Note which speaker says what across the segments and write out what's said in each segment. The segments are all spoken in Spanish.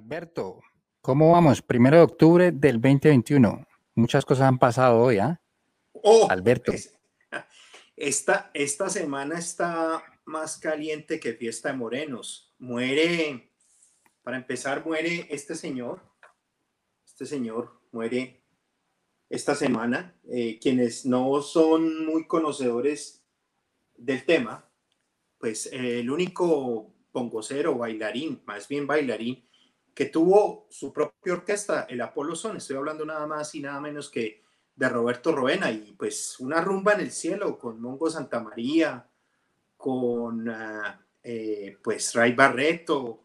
Speaker 1: Alberto, ¿cómo vamos? Primero de octubre del 2021. Muchas cosas han pasado hoy, ¿ah?
Speaker 2: Oh,
Speaker 1: Alberto.
Speaker 2: esta, esta semana está más caliente que fiesta de morenos. Muere, para empezar, muere este señor. Este señor muere esta semana. Eh, quienes no son muy conocedores del tema, pues eh, el único pongocero, bailarín, más bien bailarín, que tuvo su propia orquesta, el Apolo Son. Estoy hablando nada más y nada menos que de Roberto Roena y pues una rumba en el cielo con Mongo Santa María, con ah, eh, pues Ray Barreto,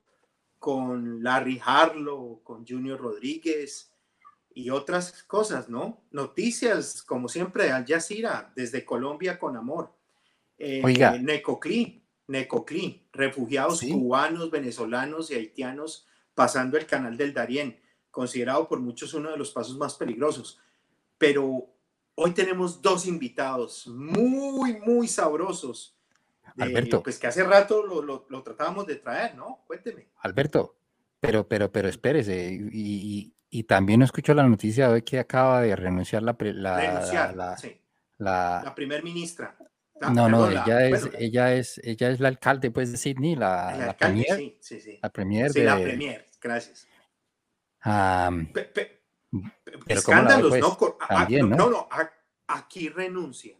Speaker 2: con Larry Harlow, con Junior Rodríguez y otras cosas, ¿no? Noticias, como siempre, de Al Jazeera, desde Colombia con amor. Eh,
Speaker 1: Oiga.
Speaker 2: Necoclí, Necoclí, refugiados cubanos, venezolanos y haitianos pasando el canal del Darién, considerado por muchos uno de los pasos más peligrosos. Pero hoy tenemos dos invitados muy, muy sabrosos.
Speaker 1: Alberto.
Speaker 2: Pues que hace rato lo, lo, tratábamos de traer, ¿no? Cuénteme.
Speaker 1: Alberto, pero, pero, pero espérese. Y, y, también escucho la noticia de hoy que acaba de renunciar la,
Speaker 2: la,
Speaker 1: la,
Speaker 2: sí.
Speaker 1: la,
Speaker 2: la primer ministra.
Speaker 1: No, no, ella, es, ella, es, ella es la alcalde pues, de Sydney, la, la premier.
Speaker 2: Sí, sí, sí.
Speaker 1: La premier.
Speaker 2: Sí,
Speaker 1: de,
Speaker 2: la premier, gracias.
Speaker 1: Um,
Speaker 2: pe, pe,
Speaker 1: pero
Speaker 2: escándalos,
Speaker 1: pues?
Speaker 2: ¿no?
Speaker 1: También,
Speaker 2: no,
Speaker 1: ¿no?
Speaker 2: no, aquí renuncian.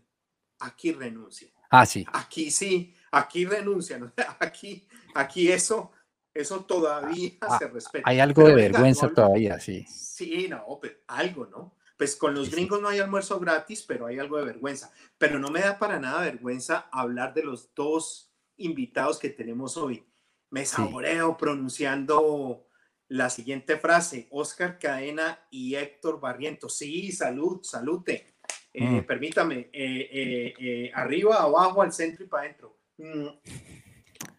Speaker 2: Aquí renuncian.
Speaker 1: Ah, sí.
Speaker 2: Aquí sí, aquí renuncian. Aquí, aquí eso, eso todavía
Speaker 1: Ah,
Speaker 2: se respeta.
Speaker 1: Hay algo
Speaker 2: Pero
Speaker 1: de
Speaker 2: venga,
Speaker 1: vergüenza
Speaker 2: no-
Speaker 1: todavía, sí.
Speaker 2: Sí, no, pero algo, ¿no? Pues con los gringos no hay almuerzo gratis, pero hay algo de vergüenza. Pero no me da para nada vergüenza hablar de los dos invitados que tenemos hoy. Me
Speaker 1: Sí.
Speaker 2: saboreo pronunciando la siguiente frase, Oscar Cadena y Héctor Barrientos. Sí, salud, salute. Eh,
Speaker 1: Mm.
Speaker 2: Permítame, eh, eh, eh, arriba, abajo, al centro y para adentro. Mm.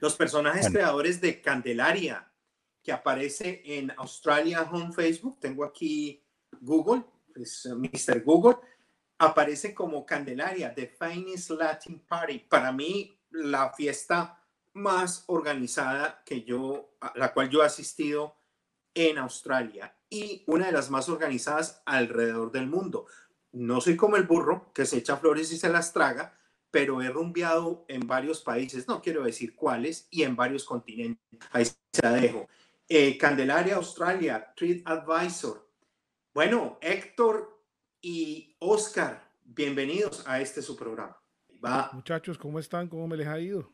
Speaker 2: Los personajes
Speaker 1: Bueno.
Speaker 2: creadores de Candelaria, que aparece en Australia Home Facebook, tengo aquí Google, es Mr. Google, aparece como Candelaria, The Finest Latin Party. Para mí, la fiesta más organizada que yo, la cual yo he asistido en Australia y una de las más organizadas alrededor del mundo. No soy como el burro que se echa flores y se las traga, pero he rumbeado en varios países, no quiero decir cuáles, y en varios continentes. Ahí se la dejo. Eh, Candelaria, Australia, Treat Advisor. Bueno, Héctor y Oscar, bienvenidos a este su programa. Va.
Speaker 3: Muchachos, ¿cómo están? ¿Cómo me les ha ido?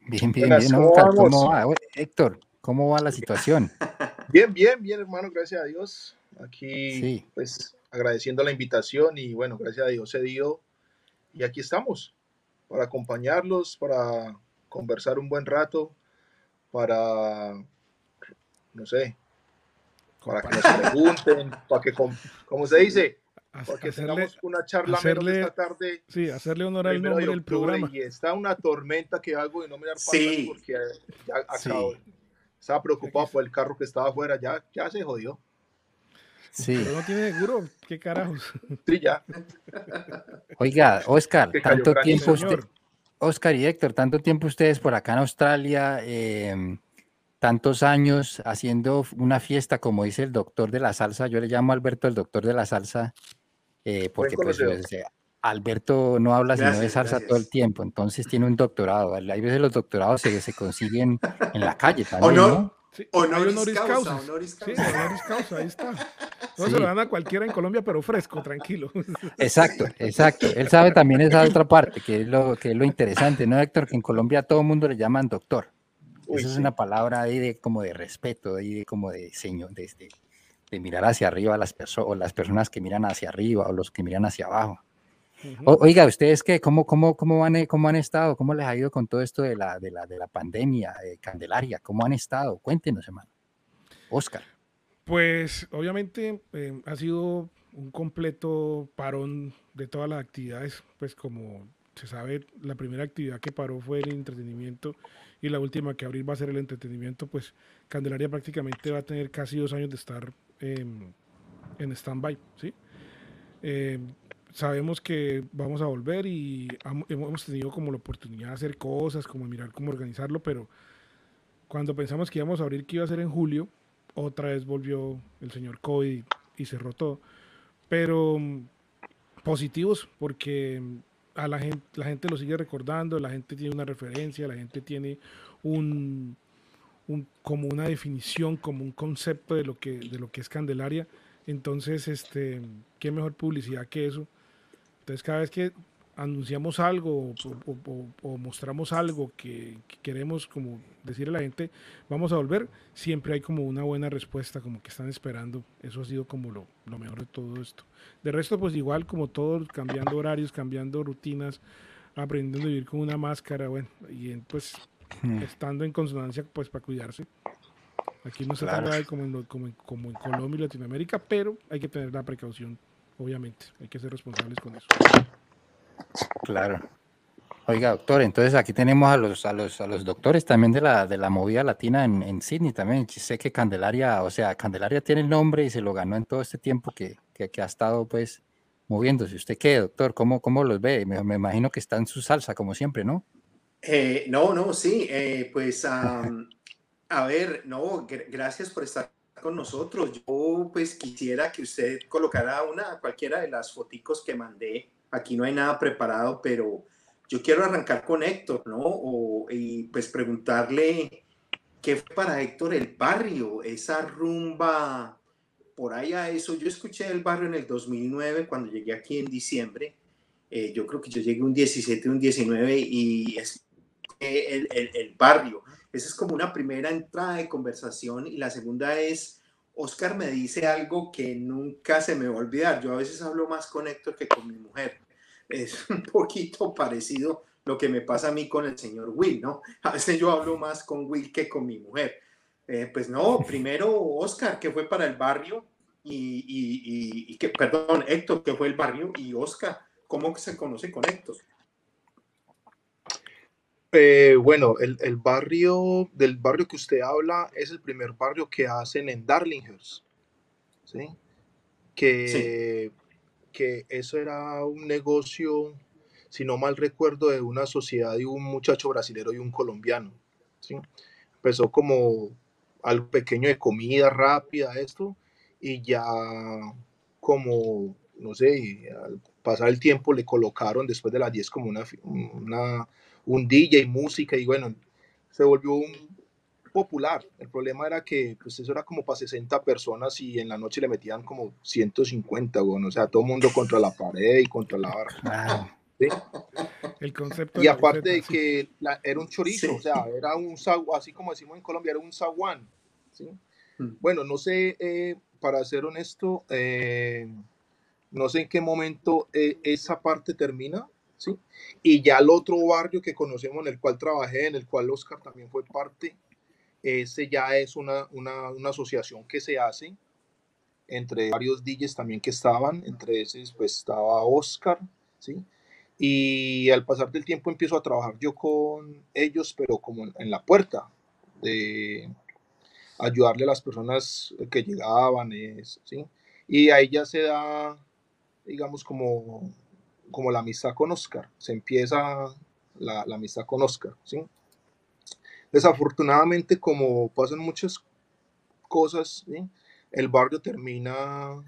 Speaker 1: Bien, bien,
Speaker 4: Buenas,
Speaker 1: bien,
Speaker 4: ¿cómo
Speaker 1: Oscar,
Speaker 4: vamos?
Speaker 1: ¿cómo va? Héctor, ¿cómo va la situación?
Speaker 4: Bien, bien, bien, hermano, gracias a Dios. Aquí,
Speaker 1: Sí.
Speaker 4: pues, agradeciendo la invitación y bueno, gracias a Dios se dio. Y aquí estamos para acompañarlos, para conversar un buen rato, para, no sé, para que nos pregunten, para que, com- como se dice, para que
Speaker 3: Hacerle,
Speaker 4: tengamos una charla menos
Speaker 3: hacerle-
Speaker 4: esta tarde.
Speaker 3: sí, hacerle honor al nombre del programa.
Speaker 4: Y está una tormenta que hago de no mirar para
Speaker 2: Sí.
Speaker 4: porque ya
Speaker 1: Sí.
Speaker 4: acabo. Estaba preocupado por el carro que estaba afuera, ya, ya se jodió.
Speaker 1: Sí.
Speaker 3: Pero no tiene seguro, ¿qué carajos?
Speaker 4: Sí, ya.
Speaker 1: Oiga, Oscar, tanto tiempo usted. Oscar y Héctor, tanto tiempo ustedes por acá en Australia, eh, tantos años haciendo una fiesta, como dice el doctor de la salsa, yo le llamo a Alberto el doctor de la salsa, eh, porque pues, eh, Alberto no habla sino de
Speaker 2: Gracias,
Speaker 1: salsa todo el tiempo, entonces tiene un doctorado. Hay veces los doctorados se, se consiguen en la calle también,
Speaker 2: Honor-
Speaker 1: ¿no?
Speaker 3: Sí,
Speaker 2: Honoris causa,
Speaker 3: causa.
Speaker 2: honoris
Speaker 3: Sí,
Speaker 2: causa.
Speaker 3: honoris causa, ahí está. No
Speaker 1: Sí.
Speaker 3: se lo dan a cualquiera en Colombia, pero fresco, tranquilo.
Speaker 1: Exacto, exacto. Él sabe también esa otra parte, que es lo, que es lo interesante, ¿no, Héctor? Que en Colombia a todo el mundo le llaman doctor.
Speaker 4: Uy,
Speaker 1: Esa es
Speaker 4: sí.
Speaker 1: una palabra ahí de como de respeto, ahí de como de señor, de, de- mirar hacia arriba a las personas, o las personas que miran hacia arriba, o los que miran hacia abajo.
Speaker 3: Ujú.
Speaker 1: O- oiga, ¿ustedes qué? ¿Cómo, cómo, cómo, han, cómo han estado? ¿Cómo les ha ido con todo esto de la, de la, de la pandemia, de Candelaria? ¿Cómo han estado? Cuéntenos, hermano. Oscar.
Speaker 3: Pues obviamente eh, ha sido un completo parón de todas las actividades, pues como se sabe, la primera actividad que paró fue el entretenimiento y la última que abrir va a ser el entretenimiento, pues Candelaria prácticamente va a tener casi dos años de estar em, en stand-by, ¿sí? Eh, sabemos que vamos a volver y hemos tenido como la oportunidad de hacer cosas, como mirar cómo organizarlo, pero cuando pensamos que íbamos a abrir, que iba a ser en julio, otra vez volvió el señor COVID y se rotó. Pero mm, positivos porque mm, a la gente, la gente lo sigue recordando, la gente tiene una referencia, la gente tiene un, como una definición, como un concepto de lo que, de lo que es Candelaria. Entonces, este, qué mejor publicidad que eso. Entonces, cada vez que anunciamos algo o, mostramos algo que, queremos como decirle a la gente, vamos a volver, siempre hay como una buena respuesta, como que están esperando. Eso ha sido como lo, lo mejor de todo esto. De resto, pues igual como todos, cambiando horarios, cambiando rutinas, aprendiendo a vivir con una máscara, bueno, y pues hmm. estando en consonancia pues para cuidarse. Aquí no se claro. como en, como, como en Colombia y Latinoamérica, pero hay que tener la precaución, obviamente. Hay que ser responsables con eso.
Speaker 1: Claro. Oiga, doctor, entonces aquí tenemos a los, a los, a los doctores también de la, de la movida latina en, en Sydney también. Sé que Candelaria, o sea, Candelaria tiene el nombre y se lo ganó en todo este tiempo que, que, ha estado pues moviéndose. ¿Usted qué, doctor? ¿Cómo, cómo los ve? Me, imagino que está en su salsa, como siempre, ¿no?
Speaker 2: Eh, no, no, sí, eh, pues a ver, no, gracias por estar con nosotros. Yo pues quisiera que usted colocara una, cualquiera de las foticos que mandé aquí no hay nada preparado, pero yo quiero arrancar con Héctor, ¿no? y pues preguntarle qué fue para Héctor el barrio, esa rumba por ahí a eso. Yo escuché el barrio en el 2009 cuando llegué aquí en diciembre. Eh, yo creo que yo llegué un 17, un 19 y es el, el, el barrio. Esa es como una primera entrada de conversación y la segunda es Oscar me dice algo que nunca se me va a olvidar. Yo a veces hablo más con Héctor que con mi mujer. Es un poquito parecido lo que me pasa a mí con el señor Will, ¿no? A veces yo hablo más con Will que con mi mujer. Eh, pues no, primero Oscar, que fue para el barrio, y, y, que, perdón, Héctor, que fue el barrio, y Oscar, ¿cómo se conoce con Héctor?
Speaker 4: Eh, bueno, el, el, barrio del barrio que usted habla es el primer barrio que hacen en Darlinghurst, ¿sí? Que, que eso era un negocio, si no mal recuerdo, de una sociedad de un muchacho brasilero y un colombiano, ¿sí? Empezó como algo pequeño de comida rápida, esto, y ya como, no sé, al pasar el tiempo le colocaron después de las 10 como una, una un DJ, música, y bueno, se volvió un popular. El problema era que pues eso era como para 60 personas y en la noche le metían como 150, bueno, o sea, todo el mundo contra la pared y contra la barra.
Speaker 3: El concepto
Speaker 4: y aparte de que era un chorizo, o sea, era un así como decimos en Colombia, era un zaguán. ¿sí? Mm. Bueno, no sé, eh, para ser honesto, eh, no sé en qué momento eh, esa parte termina, y ya el otro barrio que conocemos en el cual trabajé, en el cual Oscar también fue parte, ese ya es una, una, una asociación que se hace entre varios DJs también que estaban, entre esos pues estaba Oscar, ¿sí? Y al pasar del tiempo empiezo a trabajar yo con ellos, pero como en la puerta, de ayudarle a las personas que llegaban, ¿sí? Y ahí ya se da, digamos, como como la amistad con Oscar, se empieza la, amistad con Oscar, ¿sí? Desafortunadamente, como pasan muchas cosas, el barrio termina,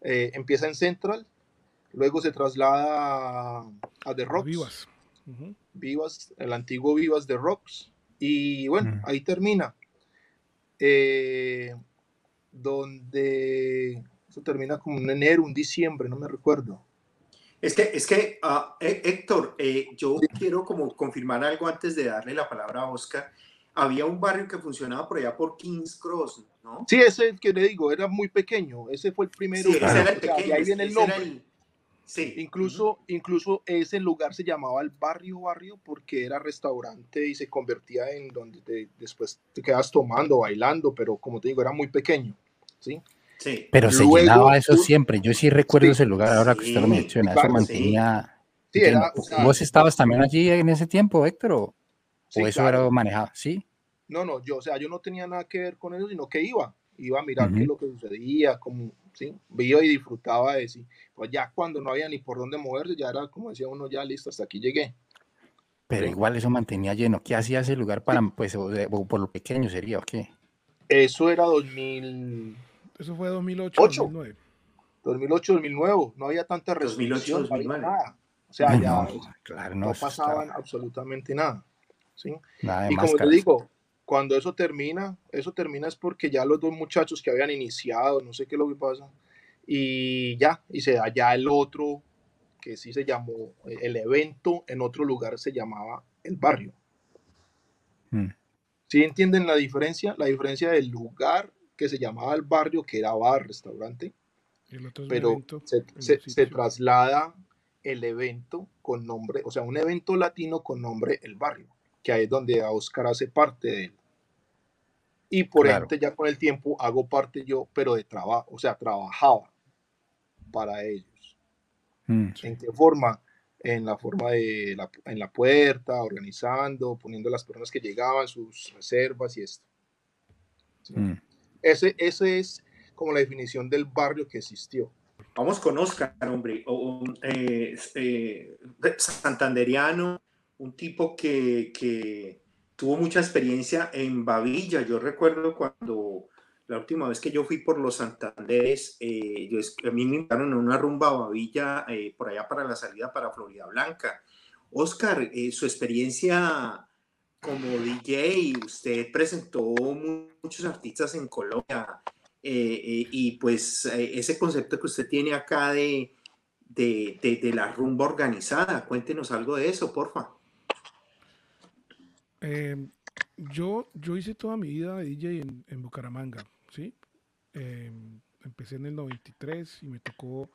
Speaker 4: eh, empieza en Central, luego se traslada a, The Rocks.
Speaker 3: Vivas.
Speaker 4: Vivas, el antiguo Vivas de Rocks. Y bueno, mm. ahí termina. Eh, donde eso termina como en enero, un diciembre, no me recuerdo.
Speaker 2: Es que, es que ah, Héctor, eh, yo quiero como confirmar algo antes de darle la palabra a Oscar. Había un barrio que funcionaba por allá por King's Cross, ¿no?
Speaker 4: Sí, ese que le digo, era muy pequeño. Ese fue el primero.
Speaker 2: Sí, ese era el pequeño. ahí viene el nombre.
Speaker 4: Sí. Incluso, incluso ese lugar se llamaba el barrio barrio porque era restaurante y se convertía en donde después te quedas tomando, bailando, pero como te digo, era muy pequeño. ¿sí?
Speaker 1: Pero se llenaba eso siempre. Yo sí recuerdo ese lugar ahora que usted lo menciona. eso mantenía. ¿Vos estabas también allí en ese tiempo, Héctor? ¿O, eso era manejado? Sí.
Speaker 4: No, no, yo, o sea, yo no tenía nada que ver con eso, sino que iba. Iba a mirar qué es lo que sucedía, como, sí, veía y disfrutaba de eso. Pues ya cuando no había ni por dónde moverse, ya era como decía uno, ya listo, hasta aquí llegué.
Speaker 1: Pero igual eso mantenía lleno. ¿Qué hacía ese lugar para, pues, por lo pequeño sería o qué?
Speaker 4: Eso era 2000.
Speaker 3: Eso fue 2008, 2009.
Speaker 4: 2008, 2009. No había tanta restricción, 2008, 2009. no había nada. O sea, ya claro, no, pasaban absolutamente nada. ¿sí? Nada y como te digo, cuando eso termina, eso termina es porque ya los dos muchachos que habían iniciado, no sé qué es lo que pasa, y ya, y se da ya el otro, que sí se llamó, el evento en otro lugar se llamaba el barrio. Hmm. ¿Sí entienden la diferencia? La diferencia del lugar que se llamaba el barrio, que era bar, restaurante, pero se, se, traslada el evento con nombre, o sea, un evento latino con nombre El Barrio, que ahí es donde Oscar hace parte de él. Y por ende, ya con el tiempo hago parte yo, pero de trabajo, o sea, trabajaba para ellos. Mm. ¿En qué forma? En la forma de la, en la puerta, organizando, poniendo las personas que llegaban, sus reservas y esto. Mm. Ese, ese es como la definición del barrio que existió.
Speaker 2: Vamos con Oscar, hombre, eh, eh, santanderiano, un tipo que, que, tuvo mucha experiencia en Bavilla. Yo recuerdo cuando la última vez que yo fui por los Santanderes, eh, yo, a mí me invitaron a una rumba a Bavilla eh, por allá para la salida para Florida Blanca. Oscar, eh, su experiencia como DJ, usted presentó muchos artistas en Colombia y pues ese concepto que usted tiene acá de, de, la rumba organizada, cuéntenos algo de eso, porfa.
Speaker 3: yo, yo hice toda mi vida de DJ en, en Bucaramanga. ¿sí? Em, empecé en el 93 y me tocó,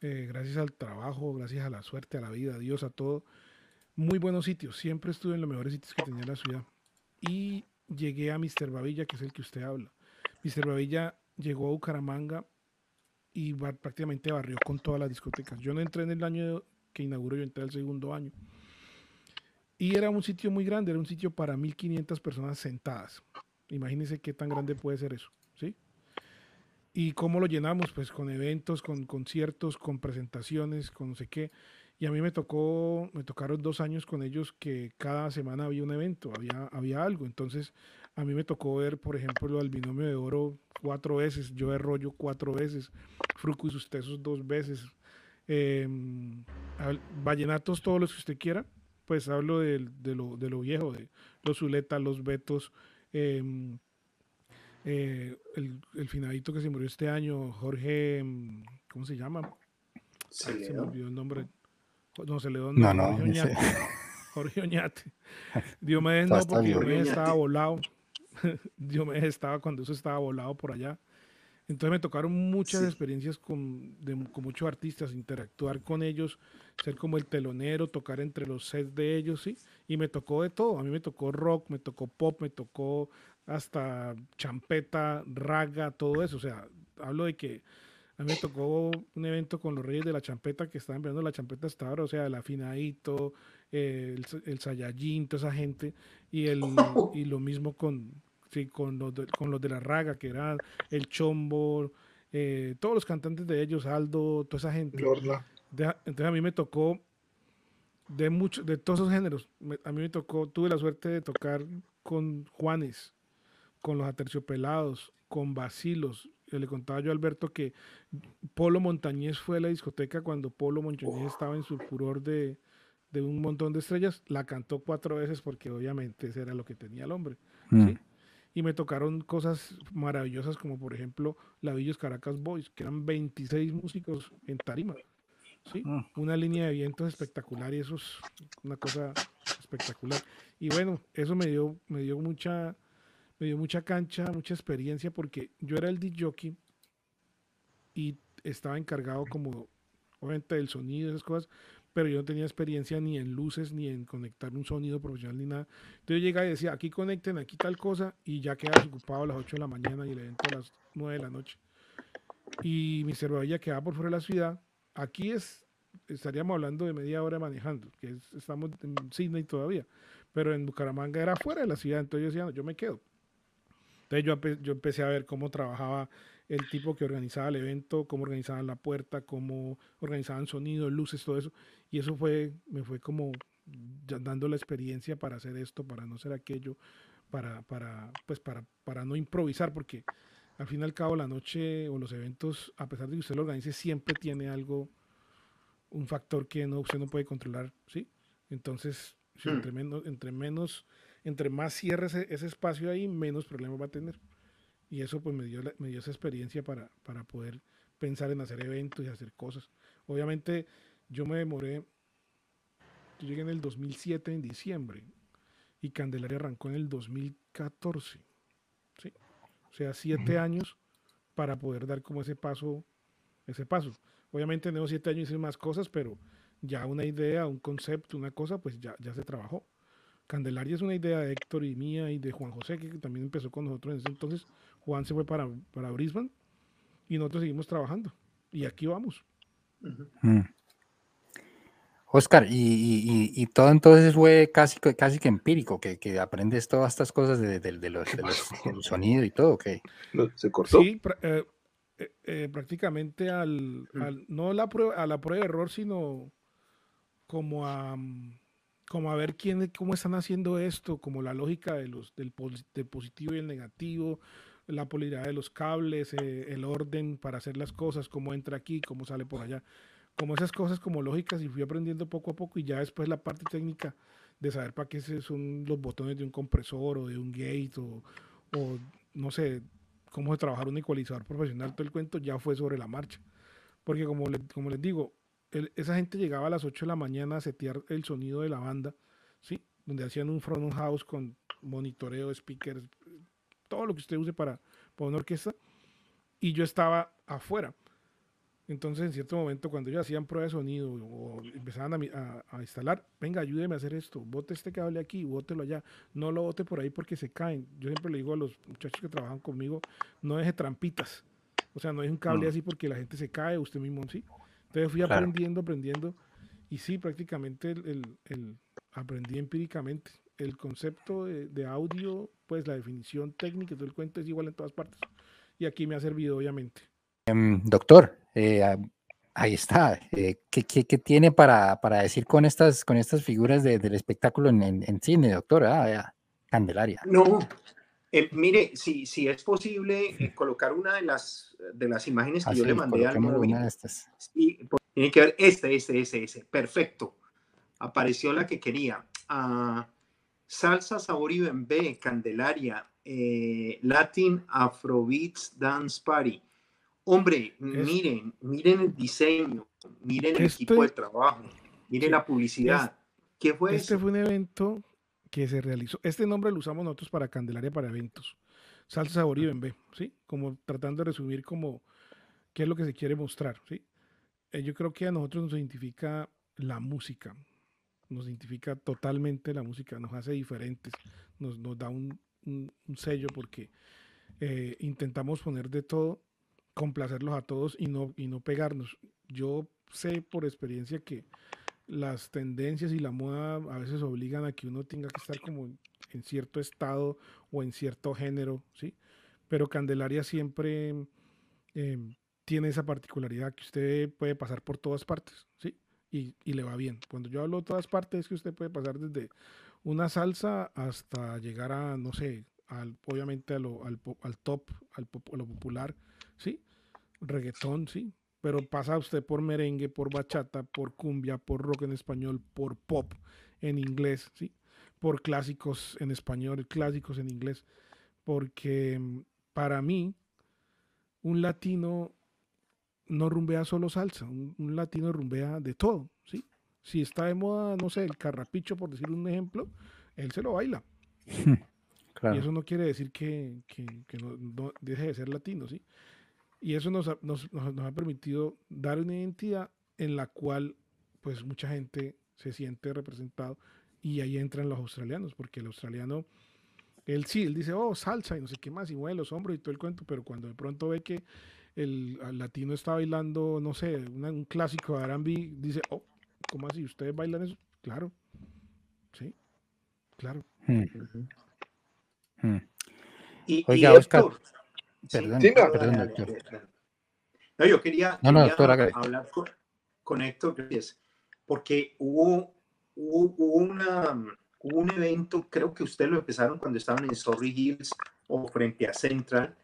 Speaker 3: eh, gracias al trabajo, gracias a la suerte, a la vida, a Dios, a todo, muy buenos sitios. Siempre estuve en los mejores sitios que tenía la ciudad. Y llegué a Mr. Bavilla, que es el que usted habla. Mr. Bavilla llegó a Bucaramanga y prácticamente barrió con todas las discotecas. Yo no entré en el año que inauguró, yo entré el segundo año. Y era un sitio muy grande, era un sitio para 1500 personas sentadas. Imagínense qué tan grande puede ser eso, ¿sí? ¿Y cómo lo llenamos? Pues con eventos, con conciertos, con presentaciones, con no sé qué. Y a mí me tocó, me tocaron dos años con ellos que cada semana había un evento, había, había algo. Entonces, a mí me tocó ver, por ejemplo, al binomio de oro cuatro veces, yo de rollo cuatro veces, Fruco y sus tesos dos veces, em, vallenatos todos los que usted quiera, pues hablo de, de, lo, de lo viejo, de los Zuleta, los Betos, Em, eh, el, el, finadito que se murió este año, Jorge, em, ¿cómo se llama? Se, me olvidó el nombre. No, se le dio no, no, Jorge Oñate. Jorge Oñate. Diomedes no, porque Diomedes estaba volado. Diomedes estaba cuando eso estaba volado por allá. Entonces me tocaron muchas experiencias con, con, muchos artistas, interactuar con ellos, ser como el telonero, tocar entre los sets de ellos, ¿sí? Y me tocó de todo. A mí me tocó rock, me tocó pop, me tocó hasta champeta, raga, todo eso. O sea, hablo de que a mí me tocó un evento con los Reyes de la Champeta que estaban viendo la champeta hasta ahora, o sea, el afinadito, el, el Saiyajin, toda esa gente, y, el, y lo mismo con, con, los de, con los de la raga, que eran el Chombo, eh, todos los cantantes de ellos, Aldo, toda esa gente. entonces a mí me tocó de muchos, de todos esos géneros. a mí me tocó, tuve la suerte de tocar con Juanes, con los Aterciopelados, con Basilos. Le contaba yo a Alberto que Polo Montañés fue a la discoteca cuando Polo Montañés estaba en su furor de, de, un montón de estrellas. La cantó cuatro veces porque obviamente ese era lo que tenía el hombre. Mm. ¿sí? y me tocaron cosas maravillosas como por ejemplo la Villos Caracas Boys, que eran 26 músicos en tarima. ¿sí? Ah. Una línea de vientos espectacular y eso es una cosa espectacular. Y bueno, eso me dio, me dio mucha me dio mucha cancha, mucha experiencia porque yo era el DJ y estaba encargado como obviamente del sonido y esas cosas, pero yo no tenía experiencia ni en luces, ni en conectar un sonido profesional, ni nada. Entonces yo llegaba y decía, aquí conecten, aquí tal cosa, y ya quedaba ocupado a las 8 de la mañana y el evento a las 9 de la noche. Y mi cerveza quedaba por fuera de la ciudad. Aquí es, estaríamos hablando de media hora manejando, que estamos en Sydney todavía, pero en Bucaramanga era fuera de la ciudad, entonces yo decía, no, yo me quedo. Entonces yo, yo empecé a ver cómo trabajaba el tipo que organizaba el evento, cómo organizaban la puerta, cómo organizaban sonido, luces, todo eso. Y eso fue, me fue como dando la experiencia para hacer esto, para no ser aquello, para, para, pues para, para no improvisar, porque al fin y al cabo la noche o los eventos, a pesar de que usted lo organice, siempre tiene algo, un factor que no, usted no puede controlar, ¿sí? Entonces, entre, menos, entre menos, entre más cierre ese, ese espacio ahí, menos problemas va a tener. Y eso pues me dio, la- me dio esa experiencia para, para poder pensar en hacer eventos y hacer cosas. Obviamente yo me demoré, yo llegué en el 2007 en diciembre y Candelaria arrancó en el 2014. ¿sí? O sea, siete años para poder dar como ese paso, ese paso. Obviamente en esos siete años hice más cosas, pero ya una idea, un concepto, una cosa, pues ya, ya se trabajó. Candelaria es una idea de Héctor y mía y de Juan José, que también empezó con nosotros en ese entonces. Juan se fue para, para Brisbane y nosotros seguimos trabajando. Y aquí vamos.
Speaker 1: Mm. Oscar, y, y- y- y todo entonces fue casi, que- casi que empírico, que, que aprendes todas estas cosas de, de- de los, de los- del sonido y todo, que
Speaker 4: No, ¿Se cortó?
Speaker 3: Sí, eh, eh, eh, prácticamente al,
Speaker 2: Mm.
Speaker 3: al- no la prueba, a la prueba de error, sino como a, mm, como a ver quién, cómo están haciendo esto, como la lógica de los, del, del positivo y el negativo, la polaridad de los cables, eh, el orden para hacer las cosas, cómo entra aquí, cómo sale por allá, como esas cosas como lógicas y fui aprendiendo poco a poco y ya después la parte técnica de saber para qué son los botones de un compresor o de un gate o, o no sé, cómo trabajar un ecualizador profesional, todo el cuento ya fue sobre la marcha. Porque como, le- como les digo, el- esa gente llegaba a las 8 de la mañana a setear el sonido de la banda, ¿sí? Donde hacían un front house con monitoreo, speakers, todo lo que usted use para, para una orquesta. Y yo estaba afuera. Entonces, en cierto momento, cuando ellos hacían prueba de sonido o empezaban a, a- a instalar, venga, ayúdeme a hacer esto, bote este cable aquí, bótelo allá, no lo bote por ahí porque se caen. Yo siempre le digo a los muchachos que trabajan conmigo, no deje trampitas. O sea, no deje un cable
Speaker 2: Mm.
Speaker 3: así porque la gente se cae, usted mismo sí. Entonces fui
Speaker 1: Claro.
Speaker 3: aprendiendo, aprendiendo, y sí, prácticamente el, el- el- aprendí empíricamente. El concepto de, de audio, pues la definición técnica y todo el cuento es igual en todas partes. Y aquí me ha servido, obviamente.
Speaker 1: Em, doctor, eh, ah, ahí está. eh, ¿qué, qué- qué tiene para, para decir con estas, con estas figuras de- del espectáculo en, en- en cine, doctor? Ah, ya, Candelaria.
Speaker 2: No, eh, mire, si, si es posible eh, colocar una de las, de las imágenes que
Speaker 1: Así,
Speaker 2: yo le mandé al móvil.
Speaker 1: una de estas.
Speaker 2: Sí, pues, tiene que ver este, este, este, este. Perfecto. Apareció la que quería. Ah, salsa, sabor y bembé, Candelaria, eh, Latin Afrobeats Dance Party. Hombre, miren, miren el diseño, miren el equipo de trabajo, miren la publicidad. ¿Qué fue
Speaker 3: Este
Speaker 2: eso?
Speaker 3: fue un evento que se realizó. Este nombre lo usamos nosotros para Candelaria para eventos. Salsa, sabor y bembé, ¿sí? Como tratando de resumir como qué es lo que se quiere mostrar, ¿sí? Eh, yo creo que a nosotros nos identifica la música. Nos identifica totalmente la música, nos hace diferentes, nos, nos da un, un- un sello porque eh, intentamos poner de todo, complacerlos a todos y no, y no pegarnos. Yo sé por experiencia que las tendencias y la moda a veces obligan a que uno tenga que estar como en, cierto estado o en cierto género, ¿sí? Pero Candelaria siempre em, tiene esa particularidad que usted puede pasar por todas partes, ¿sí? Y, y le va bien. Cuando yo hablo de todas partes es que usted puede pasar desde una salsa hasta llegar a, no sé, al, obviamente al, al top, al a lo popular, ¿sí? Reggaetón, sí, pero pasa usted por merengue, por bachata, por cumbia, por rock en español, por pop en inglés, ¿sí? Por clásicos en español, clásicos en inglés, porque mm, para mí un latino no rumbea solo salsa, un, un latino rumbea de todo, ¿sí? Si está de moda, no sé, el carrapicho, por decir un ejemplo, él se lo baila. Y
Speaker 1: Claro.
Speaker 3: eso no quiere decir que, que- que no, no deje de ser latino, ¿sí? Y eso nos ha, nos, nos- nos ha permitido dar una identidad en la cual, pues, mucha gente se siente representado y ahí entran los australianos, porque el australiano, él sí, él dice, oh, salsa y no sé qué más, y mueve los hombros y todo el cuento, pero cuando de pronto ve que el, latino está bailando, no sé, una- un clásico de R&B, dice, oh, ¿cómo así? ¿Ustedes bailan eso? Claro, sí, claro.
Speaker 1: Mm, mm.
Speaker 2: Y, y
Speaker 1: Oiga, Oscar,
Speaker 2: Sí,
Speaker 1: perdón,
Speaker 2: dale,
Speaker 1: doctor.
Speaker 2: dale, dale. No, yo quería,
Speaker 1: No, no,
Speaker 2: hablar con, con Héctor, gracias, porque hubo, hubo, hubo una, hubo un evento, creo que ustedes lo empezaron cuando estaban en Sorry Hills o frente a Central,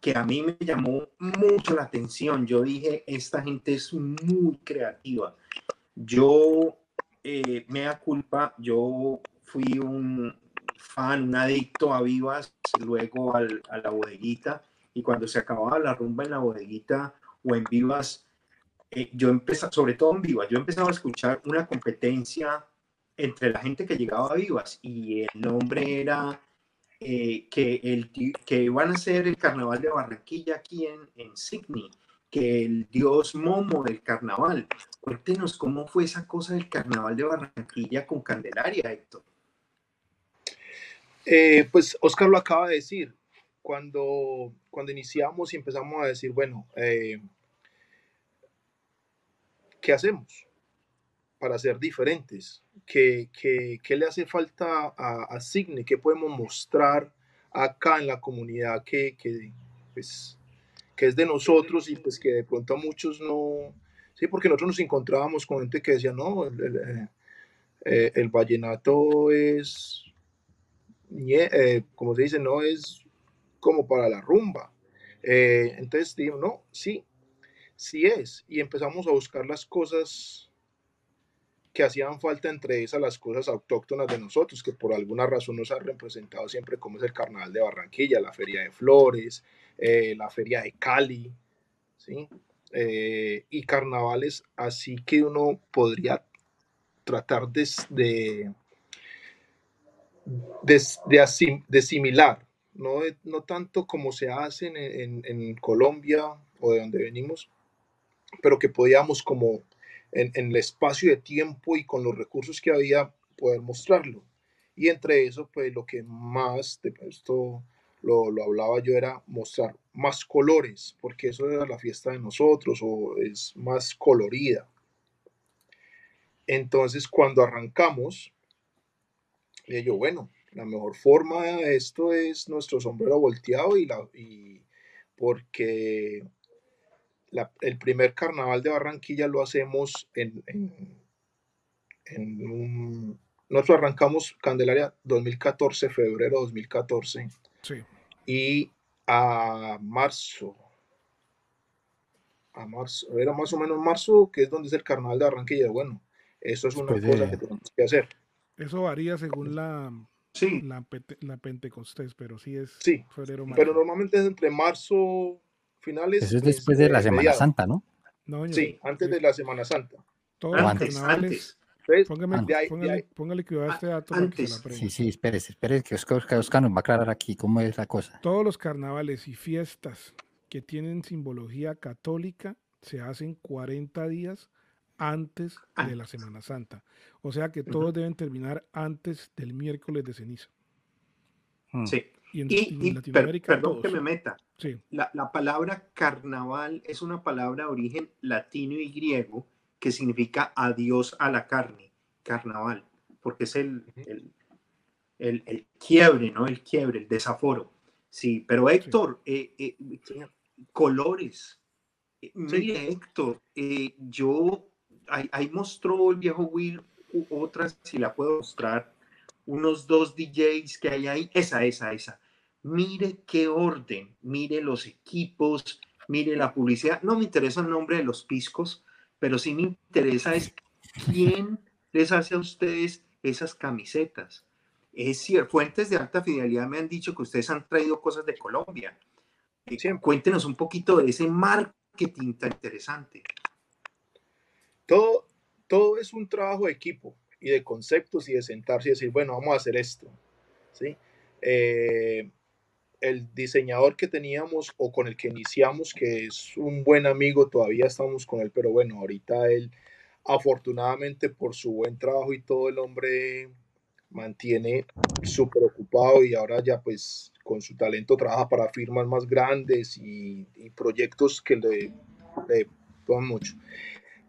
Speaker 2: que a mí me llamó mucho la atención. Yo dije, esta gente es muy creativa. Yo, eh, me da culpa, yo fui un fan, un adicto a Vivas, luego al, a la bodeguita, y cuando se acababa la rumba en la bodeguita o en Vivas, eh, yo empezaba, sobre todo en Vivas, yo empezaba a escuchar una competencia entre la gente que llegaba a Vivas y el nombre era eh, que, el, que van a hacer el carnaval de Barranquilla aquí en, en Sydney, que el dios Momo del carnaval. Cuéntenos cómo fue esa cosa del carnaval de Barranquilla con Candelaria, Héctor.
Speaker 4: Eh, pues Oscar lo acaba de decir. Cuando, cuando iniciamos y empezamos a decir, bueno, eh, ¿qué hacemos para ser diferentes? ¿Qué, qué, qué le hace falta a, a Signe? ¿Qué podemos mostrar acá en la comunidad que, que, pues, que es de nosotros y pues que de pronto a muchos no... Sí, porque nosotros nos encontrábamos con gente que decía, no, el, el, eh, el vallenato es eh, como se dice, no es como para la rumba. Eh, entonces digo, no, sí, sí es. Y empezamos a buscar las cosas que hacían falta, entre esas las cosas autóctonas de nosotros, que por alguna razón nos han representado siempre, como es el Carnaval de Barranquilla, la Feria de Flores, eh, la Feria de Cali, ¿sí? Eh, y carnavales así que uno podría tratar de, de de, de, asim, de similar, no, no, tanto como se hace en, Colombia o de donde venimos, pero que podíamos como en, el espacio de tiempo y con los recursos que había poder mostrarlo. Y entre eso, pues lo que más, de esto lo, lo hablaba yo, era mostrar más colores, porque eso era la fiesta de nosotros o es más colorida. Entonces, cuando arrancamos, y yo, bueno, la mejor forma de esto es nuestro sombrero volteado y, la, y porque la, el primer carnaval de Barranquilla lo hacemos en, en, en un, nosotros arrancamos Candelaria 2014, febrero 2014.
Speaker 3: Sí.
Speaker 4: Y a marzo, a marzo, era más o menos marzo, que es donde es el carnaval de Barranquilla. Bueno, eso es una cosa que tenemos que hacer.
Speaker 3: Eso varía según la,
Speaker 2: Sí,
Speaker 3: la, pente- la Pentecostés, pero sí es
Speaker 4: Sí,
Speaker 3: febrero marzo.
Speaker 4: Pero normalmente es entre marzo, finales.
Speaker 1: Eso es después de la Semana. Santa, ¿no?
Speaker 4: Sí, antes de la Semana Santa.
Speaker 3: todos los
Speaker 1: antes,
Speaker 3: carnavales.
Speaker 2: antes.
Speaker 3: Póngame,
Speaker 1: Antes.
Speaker 4: de ahí- de
Speaker 3: póngale,
Speaker 4: ahí-
Speaker 3: póngale cuidado a este dato que
Speaker 2: antes.
Speaker 1: Sí, sí, espérese, espérese, que Oscar, Oscar- Oscar nos va a aclarar aquí cómo es la cosa.
Speaker 3: Todos los carnavales y fiestas que tienen simbología católica se hacen 40 días antes de la Semana Santa. O sea que todos deben terminar antes del miércoles de ceniza.
Speaker 1: Mm.
Speaker 2: Sí.
Speaker 3: Y en,
Speaker 2: Y,
Speaker 3: y
Speaker 2: y
Speaker 3: en
Speaker 2: per-
Speaker 3: Latinoamérica
Speaker 2: perdón
Speaker 3: todos.
Speaker 2: que me meta.
Speaker 3: Sí,
Speaker 2: La, la palabra carnaval es una palabra de origen latino y griego que significa adiós a la carne, carnaval, porque es el, el, el- el quiebre, ¿no? El quiebre, el desaforo. Sí, pero Héctor, eh, eh, colores. Eh, Mire, Héctor, eh, yo, ahí, ahí mostró el viejo Will otras, si la puedo mostrar, unos dos DJs que hay ahí. Esa, esa, esa. Mire qué orden, mire los equipos, mire la publicidad. No me interesa el nombre de los piscos, pero sí me interesa es quién les hace a ustedes esas camisetas. Es cierto, fuentes de alta fidelidad me han dicho que ustedes han traído cosas de Colombia. Eh. Cuéntenos un poquito de ese marketing tan interesante.
Speaker 4: Todo, todo es un trabajo de equipo y de conceptos y de sentarse y decir, bueno, vamos a hacer esto. ¿sí? Eh, el diseñador que teníamos o con el que iniciamos, que es un buen amigo, todavía estamos con él, pero bueno, ahorita él, afortunadamente por su buen trabajo y todo, el hombre mantiene súper ocupado y ahora ya pues con su talento trabaja para firmas más grandes y, y proyectos que le, le toman mucho.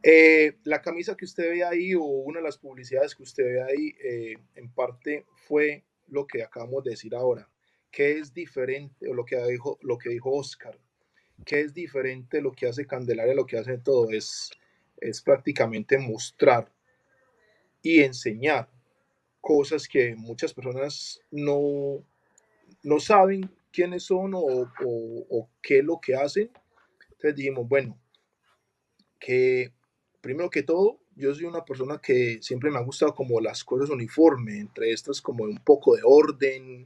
Speaker 4: Eh, la camisa que usted ve ahí o una de las publicidades que usted ve ahí, eh, en parte fue lo que acabamos de decir ahora. ¿Qué es diferente o lo que dijo, lo que dijo Oscar? ¿Qué es diferente lo que hace Candelaria, lo que hace todo? Es, es prácticamente mostrar y enseñar cosas que muchas personas no, no saben quiénes son o, o, qué es lo que hacen. Entonces dijimos, bueno, que primero que todo, yo soy una persona que siempre me ha gustado como las cosas uniformes, entre estas como un poco de orden,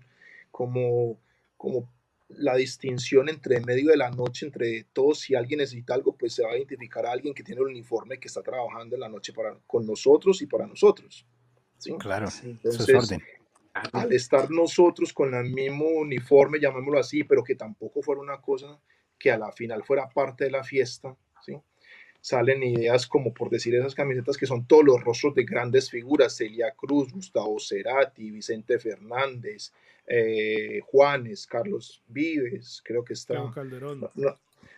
Speaker 4: como, como la distinción entre medio de la noche, entre todos, si alguien necesita algo, pues se va a identificar a alguien que tiene el uniforme que está trabajando en la noche para, con nosotros y para nosotros. ¿sí?
Speaker 1: Claro,
Speaker 4: Entonces, al estar nosotros con el mismo uniforme, llamémoslo así, pero que tampoco fuera una cosa que a la final fuera parte de la fiesta, ¿sí? Salen ideas como por decir esas camisetas que son todos los rostros de grandes figuras, Celia Cruz, Gustavo Cerati, Vicente Fernández, eh, Juanes, Carlos Vives, creo que está.
Speaker 3: Tego Calderón.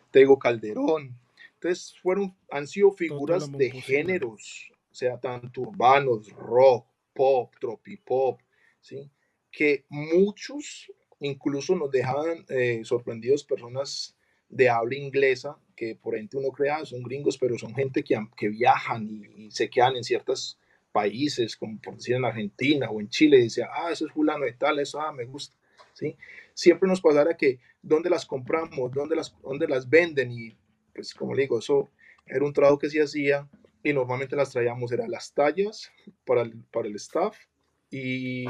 Speaker 4: Tego Calderón. Entonces fueron, han sido figuras de géneros, o sea, tanto urbanos, rock, pop, tropipop, ¿sí? que muchos incluso nos dejaban eh, sorprendidos personas de habla inglesa, que por ejemplo uno crea son gringos, pero son gente que, que viajan y, se quedan en ciertos países, como por decir en Argentina o en Chile, y dice, ah, eso es fulano de tal, eso, ah, me gusta, ¿sí? Siempre nos pasara que, ¿dónde las compramos? ¿Dónde las, dónde las venden? Y pues como le digo, eso era un trabajo que se hacía y normalmente las traíamos, eran las tallas para el, para el staff y,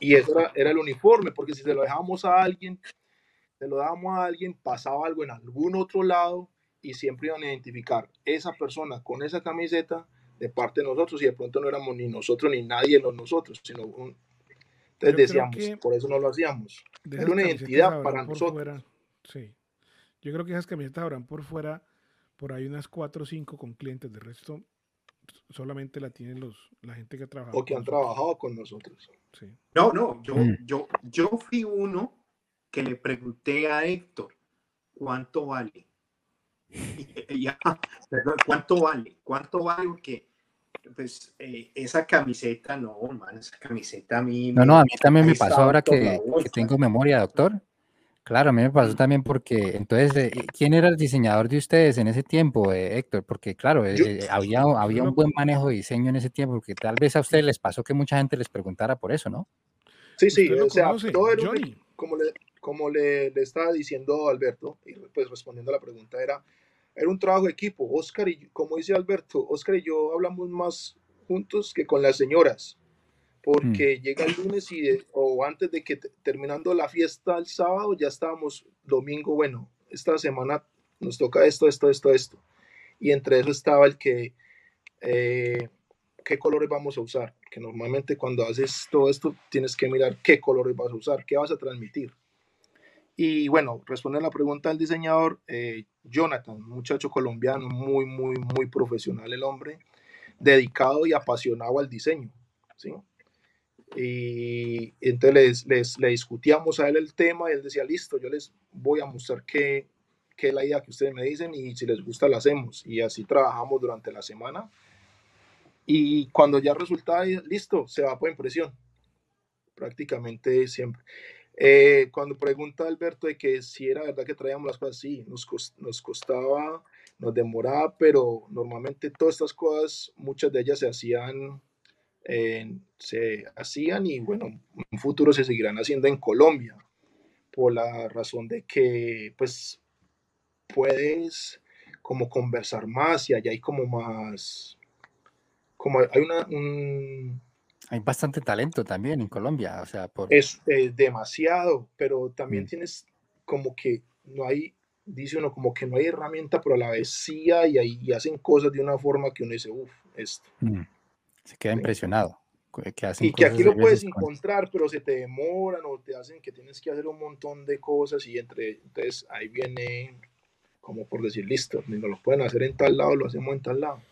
Speaker 4: y eso era, era el uniforme, porque si se lo dejábamos a alguien, se lo dábamos a alguien, pasaba algo en algún otro lado y siempre iban a identificar esa persona con esa camiseta de parte de nosotros y de pronto no éramos ni nosotros ni nadie los nosotros, sino un... Entonces decíamos, por eso no lo hacíamos. Era una identidad para nosotros.
Speaker 3: sí. Yo creo que esas camisetas habrán por fuera, por ahí unas cuatro o cinco con clientes, de resto solamente la tienen los, la gente que ha trabajado.
Speaker 4: O que han trabajado con nosotros.
Speaker 2: Sí. No, no, yo, mm. yo, yo fui uno que le pregunté a Héctor, ¿cuánto vale? ¿cuánto vale? ¿Cuánto vale? Porque pues eh, esa camiseta, no, man, esa camiseta a mí...
Speaker 1: No, no, a mí también me pasó ahora que, tengo memoria, doctor. Claro, a mí me pasó también porque, entonces, eh, ¿quién era el diseñador de ustedes en ese tiempo, eh, Héctor? Porque, claro, había, había un buen manejo de diseño en ese tiempo, porque tal vez a ustedes les pasó que mucha gente les preguntara por eso, ¿no?
Speaker 4: Sí, sí, o sea, todo era como le, como le, le, estaba diciendo Alberto, y pues respondiendo a la pregunta, era, era un trabajo de equipo. Oscar y como dice Alberto, Oscar y yo hablamos más juntos que con las señoras, porque mm. llega el lunes y o antes de que terminando la fiesta el sábado, ya estábamos domingo, bueno, esta semana nos toca esto, esto, esto, esto. Y entre eso estaba el que, eh, ¿qué colores vamos a usar? Que normalmente cuando haces todo esto tienes que mirar qué colores vas a usar, qué vas a transmitir. Y bueno, responde la pregunta del diseñador, eh, Jonathan, muchacho colombiano, muy, muy, muy profesional el hombre, dedicado y apasionado al diseño, ¿sí? Y entonces les, le discutíamos a él el tema y él decía, listo, yo les voy a mostrar qué, qué es la idea que ustedes me dicen y si les gusta la hacemos. Y así trabajamos durante la semana. Y cuando ya resulta listo, se va por impresión, prácticamente siempre. Eh, cuando pregunta Alberto de que si era verdad que traíamos las cosas, sí, nos, nos costaba, nos demoraba, pero normalmente todas estas cosas, muchas de ellas se hacían, se hacían y bueno, en un futuro se seguirán haciendo en Colombia, por la razón de que pues puedes como conversar más y allá hay como más, como hay una, un,
Speaker 1: hay bastante talento también en Colombia, o sea, por...
Speaker 4: Es demasiado, pero también mm. tienes como que no hay, dice uno, como que no hay herramienta, pero a la vez sí hay, y hacen cosas de una forma que uno dice, uff, esto. Mm.
Speaker 1: Se queda impresionado.
Speaker 4: Que hacen y que aquí lo puedes encontrar, pero se te demoran o te hacen que tienes que hacer un montón de cosas y entre, entonces ahí viene como por decir, listo, no lo pueden hacer en tal lado, lo hacemos en tal lado.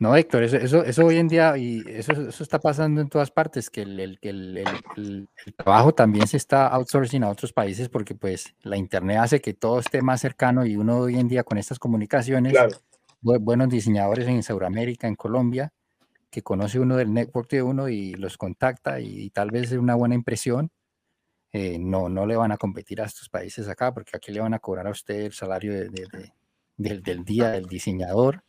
Speaker 1: No, Héctor, eso, eso, eso, hoy en día, y eso, eso está pasando en todas partes, que el, el, el, el, trabajo también se está outsourcing a otros países porque pues la Internet hace que todo esté más cercano y uno hoy en día con estas comunicaciones, buenos diseñadores en Sudamérica, en Colombia, que conoce uno del network de uno y los contacta y, tal vez es una buena impresión, eh, no, no le van a competir a estos países acá porque aquí le van a cobrar a usted el salario de, de, del, del día del diseñador.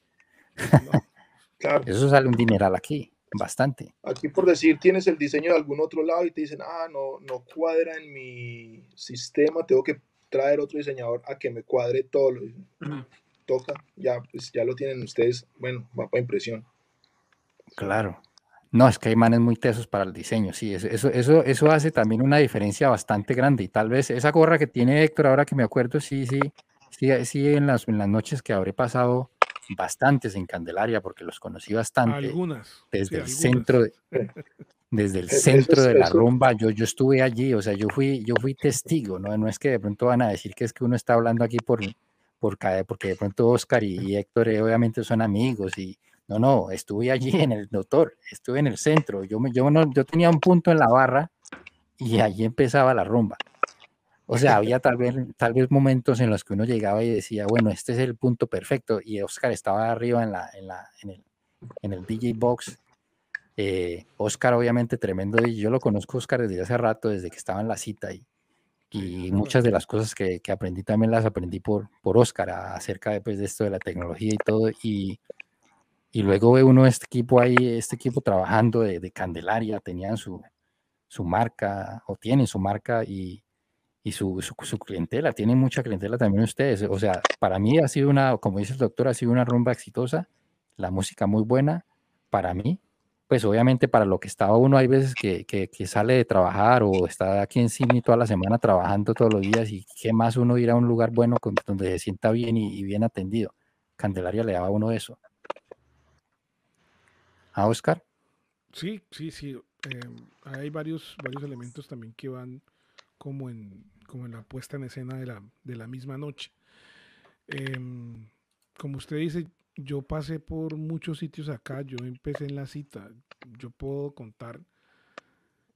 Speaker 1: Eso sale un dineral aquí. bastante.
Speaker 4: Aquí por decir, tienes el diseño de algún otro lado y te dicen, ah, no, no cuadra en mi sistema, tengo que traer otro diseñador a que me cuadre todo. Lo toca, ya, pues ya lo tienen ustedes, bueno, va para impresión.
Speaker 1: Claro. No, es que hay manes muy tesos para el diseño, sí, eso, eso, eso, eso hace también una diferencia bastante grande. Y tal vez esa gorra que tiene Héctor, ahora que me acuerdo, sí, sí, sí, sí, en las, en las noches que habré pasado bastantes en Candelaria, porque los conocí bastante.
Speaker 3: Algunas.
Speaker 1: Desde el centro, de, desde el centro de la rumba, yo, yo estuve allí, o sea, yo fui, yo fui testigo, ¿no? No es que de pronto van a decir que es que uno está hablando aquí por, por porque de pronto Oscar y, Héctor eh, obviamente son amigos y no, no, estuve allí en el doctor, estuve en el centro, yo, me, yo, no, yo tenía un punto en la barra y allí empezaba la rumba. O sea, había tal vez, tal vez momentos en los que uno llegaba y decía, bueno, este es el punto perfecto. Y Oscar estaba arriba en, la, en, la, en, el, en el DJ Box. Eh, Oscar, obviamente, tremendo. Y yo lo conozco, Oscar, desde hace rato, desde que estaba en la cita. Y, y muchas de las cosas que, que, aprendí también las aprendí por, por Oscar acerca de, pues, de esto de la tecnología y todo. Y, y luego ve uno este equipo ahí, este equipo trabajando de, de Candelaria, tenían su, su marca o tienen su marca y y su, su, clientela, tiene mucha clientela también ustedes. O sea, para mí ha sido una, como dice el doctor, ha sido una rumba exitosa, la música muy buena para mí. Pues obviamente para lo que estaba uno, hay veces que, que, sale de trabajar o está aquí en Sydney toda la semana trabajando todos los días y qué más uno ir a un lugar bueno donde se sienta bien y, bien atendido. Candelaria le daba a uno eso. ¿A Oscar?
Speaker 3: Sí, sí, sí. Em, hay varios, varios elementos también que van como en, como en la puesta en escena de la, de la misma noche. Em, como usted dice, yo pasé por muchos sitios acá, yo empecé en la cita, yo puedo contar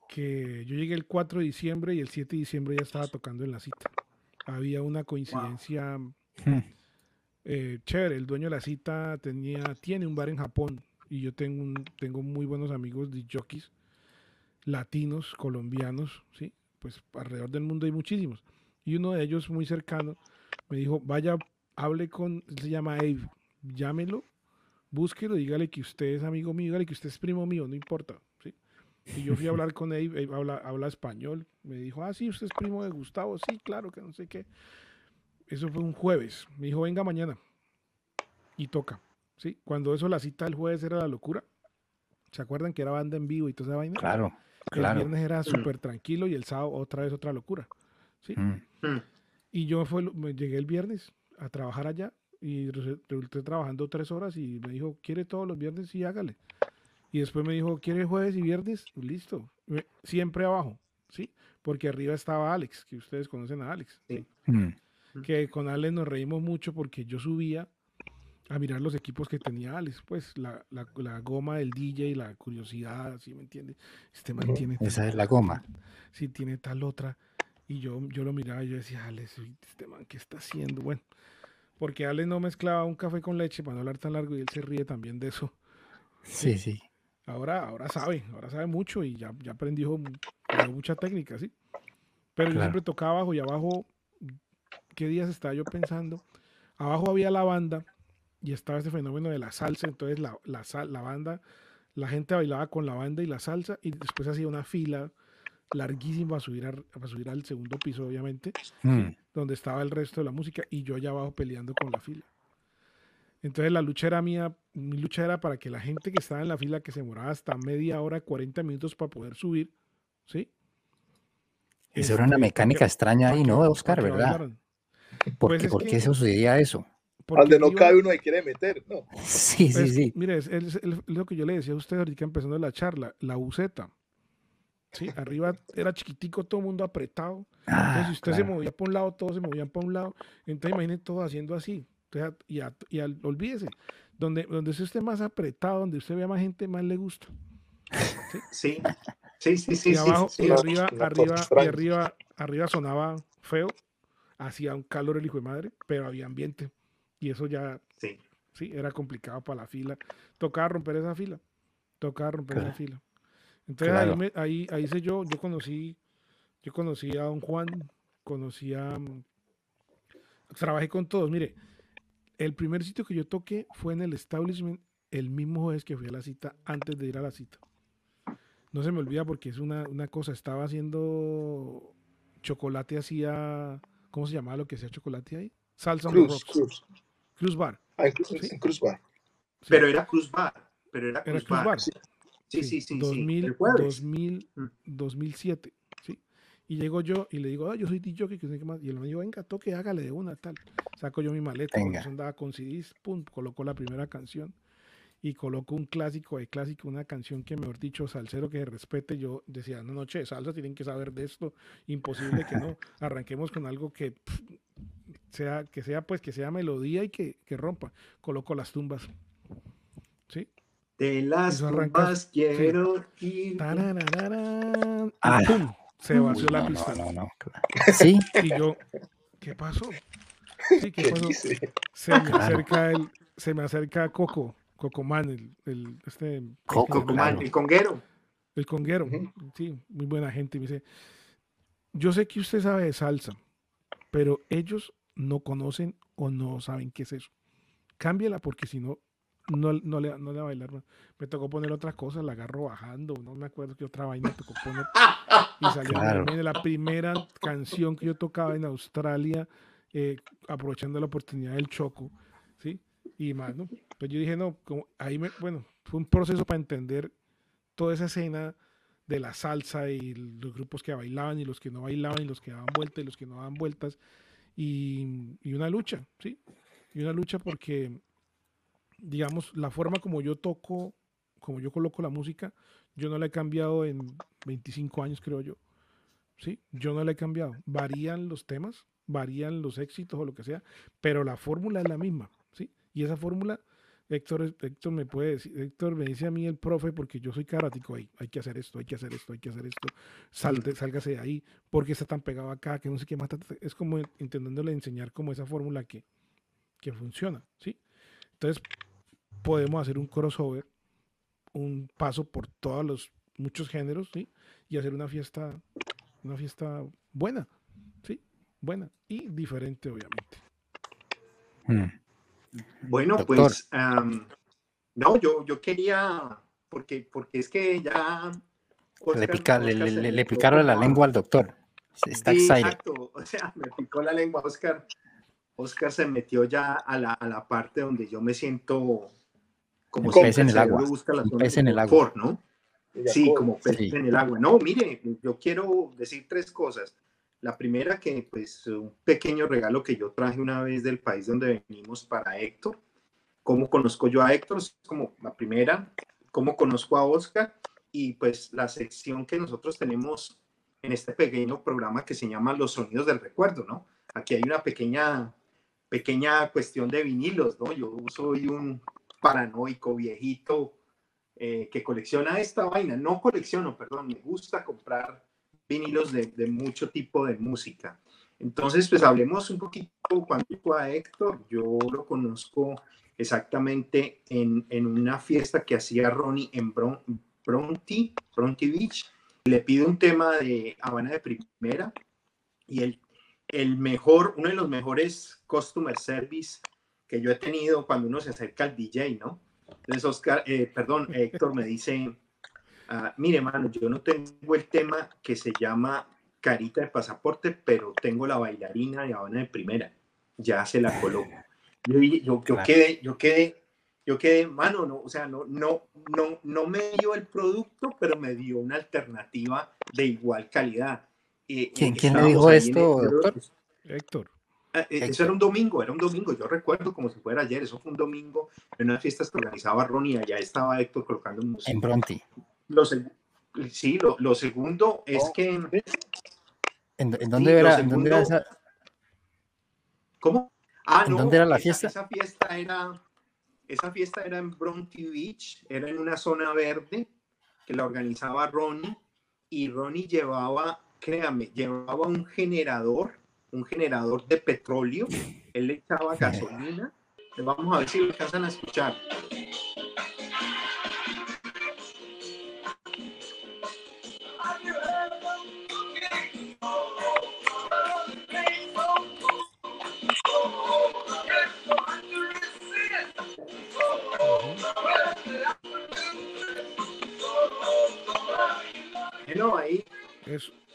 Speaker 3: que yo llegué el 4 de diciembre y el 7 de diciembre ya estaba tocando en la cita. Había una coincidencia hmm. eh, chévere, el dueño de la cita tenía, tiene un bar en Japón y yo tengo, un, tengo muy buenos amigos de jockeys latinos, colombianos, ¿sí? Pues alrededor del mundo hay muchísimos. Y uno de ellos muy cercano me dijo, vaya, hable con, se llama Abe, llámelo, búsquelo, dígale que usted es amigo mío, dígale que usted es primo mío, no importa. ¿sí? Y yo fui a hablar con Abe, Abe habla, habla español, me dijo, ah, sí, usted es primo de Gustavo, sí, claro, que no sé qué. Eso fue un jueves, me dijo, venga mañana. Y toca. ¿sí? Cuando eso, la cita del jueves era la locura. ¿Se acuerdan que era banda en vivo y toda esa vaina?
Speaker 1: Claro.
Speaker 3: El viernes era mm. súper tranquilo y el sábado otra vez otra locura. ¿sí? Mm. Mm. Y yo fue, me llegué el viernes a trabajar allá y resulté trabajando tres horas y me dijo, ¿quiere todos los viernes? Sí, hágale. Y después me dijo, ¿quiere jueves y viernes? Listo. Siempre abajo, ¿sí? Porque arriba estaba Alex, que ustedes conocen a Alex. ¿sí? Que con Alex nos reímos mucho porque yo subía a mirar los equipos que tenía Alex, pues la, la, la goma del DJ, la curiosidad, ¿sí me entiendes? Este man tiene
Speaker 1: Esa es la goma.
Speaker 3: Sí, tiene tal otra. Y yo, yo lo miraba y yo decía, Alex, este man, ¿qué está haciendo? Bueno, porque Alex no mezclaba un café con leche para no hablar tan largo y él se ríe también de eso.
Speaker 1: Sí, sí.
Speaker 3: Ahora, ahora sabe, ahora sabe mucho y ya, ya aprendió mucha técnica, ¿sí? Pero yo siempre tocaba abajo y abajo, ¿qué días estaba yo pensando? Abajo había la banda y estaba este fenómeno de la salsa, entonces la, la, la banda, la gente bailaba con la banda y la salsa y después hacía una fila larguísima a subir, a, subir al segundo piso, obviamente, hmm. donde estaba el resto de la música y yo allá abajo peleando con la fila. Entonces la lucha era mía, mi lucha era para que la gente que estaba en la fila, que se demoraba hasta media hora, 40 minutos para poder subir, ¿sí?
Speaker 1: Esa era una este, mecánica extraña ahí, ¿no, Oscar? ¿Verdad? ¿Por, pues ¿por qué sucedía eso?
Speaker 4: Donde no cabe uno y quiere meter, ¿no?
Speaker 1: Sí, sí,
Speaker 3: pues,
Speaker 1: sí.
Speaker 3: Mire, es, lo que yo le decía a usted ahorita empezando la charla, la buceta. Sí, arriba era chiquitico, todo el mundo apretado. Ah, entonces, si usted se movía por un lado, todos se movían por un lado. Entonces, imagínese todo haciendo así. y, y olvídese, donde, donde usted esté más apretado, donde usted vea más gente, más le gusta.
Speaker 2: Sí, sí, sí, sí.
Speaker 3: Y abajo, y arriba, arriba, y arriba, arriba sonaba feo, hacía un calor el hijo de madre, pero había ambiente. Y eso ya, sí, sí era complicado para la fila. Tocaba romper esa fila. Tocaba romper esa fila. Entonces ahí, ahí, ahí hice yo, yo conocí, yo conocí a don Juan, conocí a, mm, trabajé con todos. Mire, el primer sitio que yo toqué fue en el establishment el mismo jueves que fui a la cita antes de ir a la cita. No se me olvida porque es una, una cosa, estaba haciendo chocolate hacía, ¿cómo se llamaba lo que hacía chocolate ahí? Salsa on the
Speaker 4: Cruz,
Speaker 3: rocks.
Speaker 4: Cruz.
Speaker 3: Cruz Bar.
Speaker 4: Ah, en Cruz,
Speaker 3: Sí.
Speaker 4: en Cruz Bar.
Speaker 3: Sí.
Speaker 2: Pero era Cruz Bar. Pero era
Speaker 3: Era
Speaker 2: Cruz,
Speaker 3: Cruz
Speaker 2: Bar.
Speaker 3: Bar.
Speaker 2: Sí, sí, sí. sí,
Speaker 3: 2000,
Speaker 2: El jueves.
Speaker 3: 2000,
Speaker 2: Mm.
Speaker 3: 2007, ¿sí? Y llego yo y le digo, ah, yo soy DJ, que no sé qué más. Y él me dijo, venga, toque, hágale de una, tal. Saco yo mi maleta, andaba con CDs, pum, colocó la primera canción. Y coloco un clásico de clásico, una canción que, mejor dicho, salsero que respete. Yo decía, no, noche de salsa, tienen que saber de esto. Imposible que no. Arranquemos con algo que pff, sea, que sea, pues, que sea melodía y que, que rompa. Coloco las tumbas. ¿Sí?
Speaker 2: De las tumbas quiero ir.
Speaker 3: Tararararán, y
Speaker 1: Ah.
Speaker 3: ¡pum! Se vació la
Speaker 1: no,
Speaker 3: pista.
Speaker 1: no, no, no, claro. Sí,
Speaker 3: Y yo, ¿qué pasó? Sí, ¿qué
Speaker 4: ¿Qué
Speaker 3: pasó?
Speaker 4: dice?
Speaker 3: Se me
Speaker 1: Claro.
Speaker 3: acerca el, se me acerca Coco, Cocomán, el, el, este,
Speaker 1: Coco, claro.
Speaker 2: el conguero.
Speaker 3: el conguero. Sí, muy buena gente. Me dice, yo sé que usted sabe de salsa, pero ellos no conocen o no saben qué es eso. Cámbiela porque si no, no, no le, no le va a bailar. Me tocó poner otras cosas, la agarro bajando, no me acuerdo qué otra vaina me tocó poner. Y salió
Speaker 1: Claro.
Speaker 3: mire, la primera canción que yo tocaba en Australia, eh, aprovechando la oportunidad del choco, ¿sí? Y más, ¿no? Pues yo dije, no, como, ahí me, bueno, fue un proceso para entender toda esa escena de la salsa y los grupos que bailaban y los que no bailaban y los que daban vueltas y los que no daban vueltas y, una lucha, ¿sí? Y una lucha porque, digamos, la forma como yo toco, como yo coloco la música, yo no la he cambiado en 25 años, creo yo. ¿Sí? Yo no la he cambiado. Varían los temas, varían los éxitos o lo que sea, pero la fórmula es la misma, ¿sí? Y esa fórmula, Héctor, Héctor me puede decir, Héctor me dice a mí el profe, porque yo soy carático ahí, hay que hacer esto, hay que hacer esto, hay que hacer esto, salte, sálgase de ahí, porque está tan pegado acá, que no sé qué más, es como intentándole enseñar como esa fórmula que, que funciona, ¿sí? Entonces, podemos hacer un crossover, un paso por todos los muchos géneros, ¿sí? Y hacer una fiesta, una fiesta buena, ¿sí? Buena y diferente, obviamente.
Speaker 1: Mm.
Speaker 2: Bueno,
Speaker 1: Doctor.
Speaker 2: pues am, no, yo, yo quería, porque, porque es que ya.
Speaker 1: Le,
Speaker 2: Oscar-
Speaker 1: pica- le,
Speaker 2: Oscar
Speaker 1: le-
Speaker 2: se
Speaker 1: le- le
Speaker 2: metió
Speaker 1: picaron la lengua al doctor. Está
Speaker 2: Sí,
Speaker 1: excited.
Speaker 2: exacto. O sea, me picó la lengua, Oscar. Oscar se metió ya a la, a la parte donde yo me siento como siempre
Speaker 1: pez en el agua,
Speaker 2: busca la
Speaker 1: un
Speaker 2: zona
Speaker 1: pez en el agua.
Speaker 2: ¿no? Sí, como pez
Speaker 1: Sí.
Speaker 2: en el agua. No, mire, yo quiero decir tres cosas. La primera que, pues, un pequeño regalo que yo traje una vez del país donde venimos para Héctor. ¿Cómo conozco yo a Héctor? Es como la primera. ¿Cómo conozco a Oscar? Y pues la sección que nosotros tenemos en este pequeño programa que se llama Los Sonidos del Recuerdo, ¿no? Aquí hay una pequeña, pequeña cuestión de vinilos, ¿no? Yo soy un paranoico viejito eh, que colecciona esta vaina. No colecciono, perdón, me gusta comprar vinilos de, de mucho tipo de música. Entonces, pues hablemos un poquito cuando fue a Héctor. Yo lo conozco exactamente en, en una fiesta que hacía Ronnie en Bron, Bronte, Bronte Beach. Le pido un tema de Habana de Primera y el, el mejor, uno de los mejores customer service que yo he tenido cuando uno se acerca al DJ, ¿no? Entonces, Oscar, eh, perdón, Héctor me dice, ah, mire, mano, yo no tengo el tema que se llama carita de pasaporte, pero tengo la bailarina de Habana de primera, ya se la coloco. Yo, yo, yo
Speaker 1: Claro.
Speaker 2: quedé, yo quedé, yo quedé, mano, no, o sea, no, no, no, no me dio el producto, pero me dio una alternativa de igual calidad. Eh,
Speaker 1: ¿Quién-
Speaker 2: eh,
Speaker 1: quién le
Speaker 2: estábamos
Speaker 1: dijo esto,
Speaker 2: el-
Speaker 1: doctor?
Speaker 3: Héctor,
Speaker 2: Ah, eh, Eso
Speaker 1: Héctor.
Speaker 2: era un domingo, era un domingo, yo recuerdo como si fuera ayer, eso fue un domingo en unas fiestas que organizaba Ronnie, allá estaba Héctor colocando música.
Speaker 1: En Bronte.
Speaker 2: Lo sí, lo, lo segundo es
Speaker 4: Oh,
Speaker 2: que,
Speaker 1: ¿En, en dónde era, en dónde era
Speaker 2: segundo-
Speaker 1: esa?
Speaker 2: ¿cómo? Ah,
Speaker 1: ¿En
Speaker 2: no,
Speaker 1: dónde era la
Speaker 2: esa-
Speaker 1: fiesta?
Speaker 2: Esa, fiesta era, esa fiesta era en Bronte Beach, era en una zona verde que la organizaba Ronnie y Ronnie llevaba, créame, llevaba un generador, un generador de petróleo, él le echaba gasolina, vamos a ver si lo alcanzan a escuchar.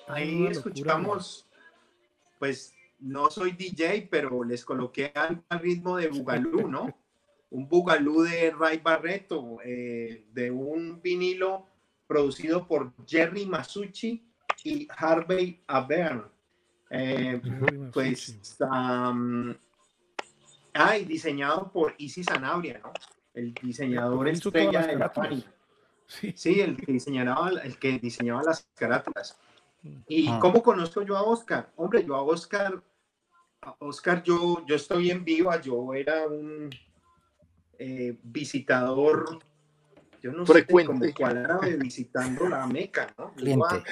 Speaker 2: Ahí escuchamos, pues no soy DJ, pero les coloqué al, ritmo de Bugalú, ¿no? un Bugalú de Ray Barreto, eh, de un vinilo producido por Jerry Masucci y Harvey Abern. Eh, pues, um, ah, diseñado por Isis Sanabria, ¿no? El diseñador estrella de la Sí. sí, el que diseñaba, el que diseñaba las carátulas. ¿Y ah. cómo conozco yo a Oscar? Hombre, yo a Oscar, a Oscar, yo, yo estoy en viva, yo era un eh, visitador, yo no sé como árabe visitando la Meca, ¿no?
Speaker 1: Cliente.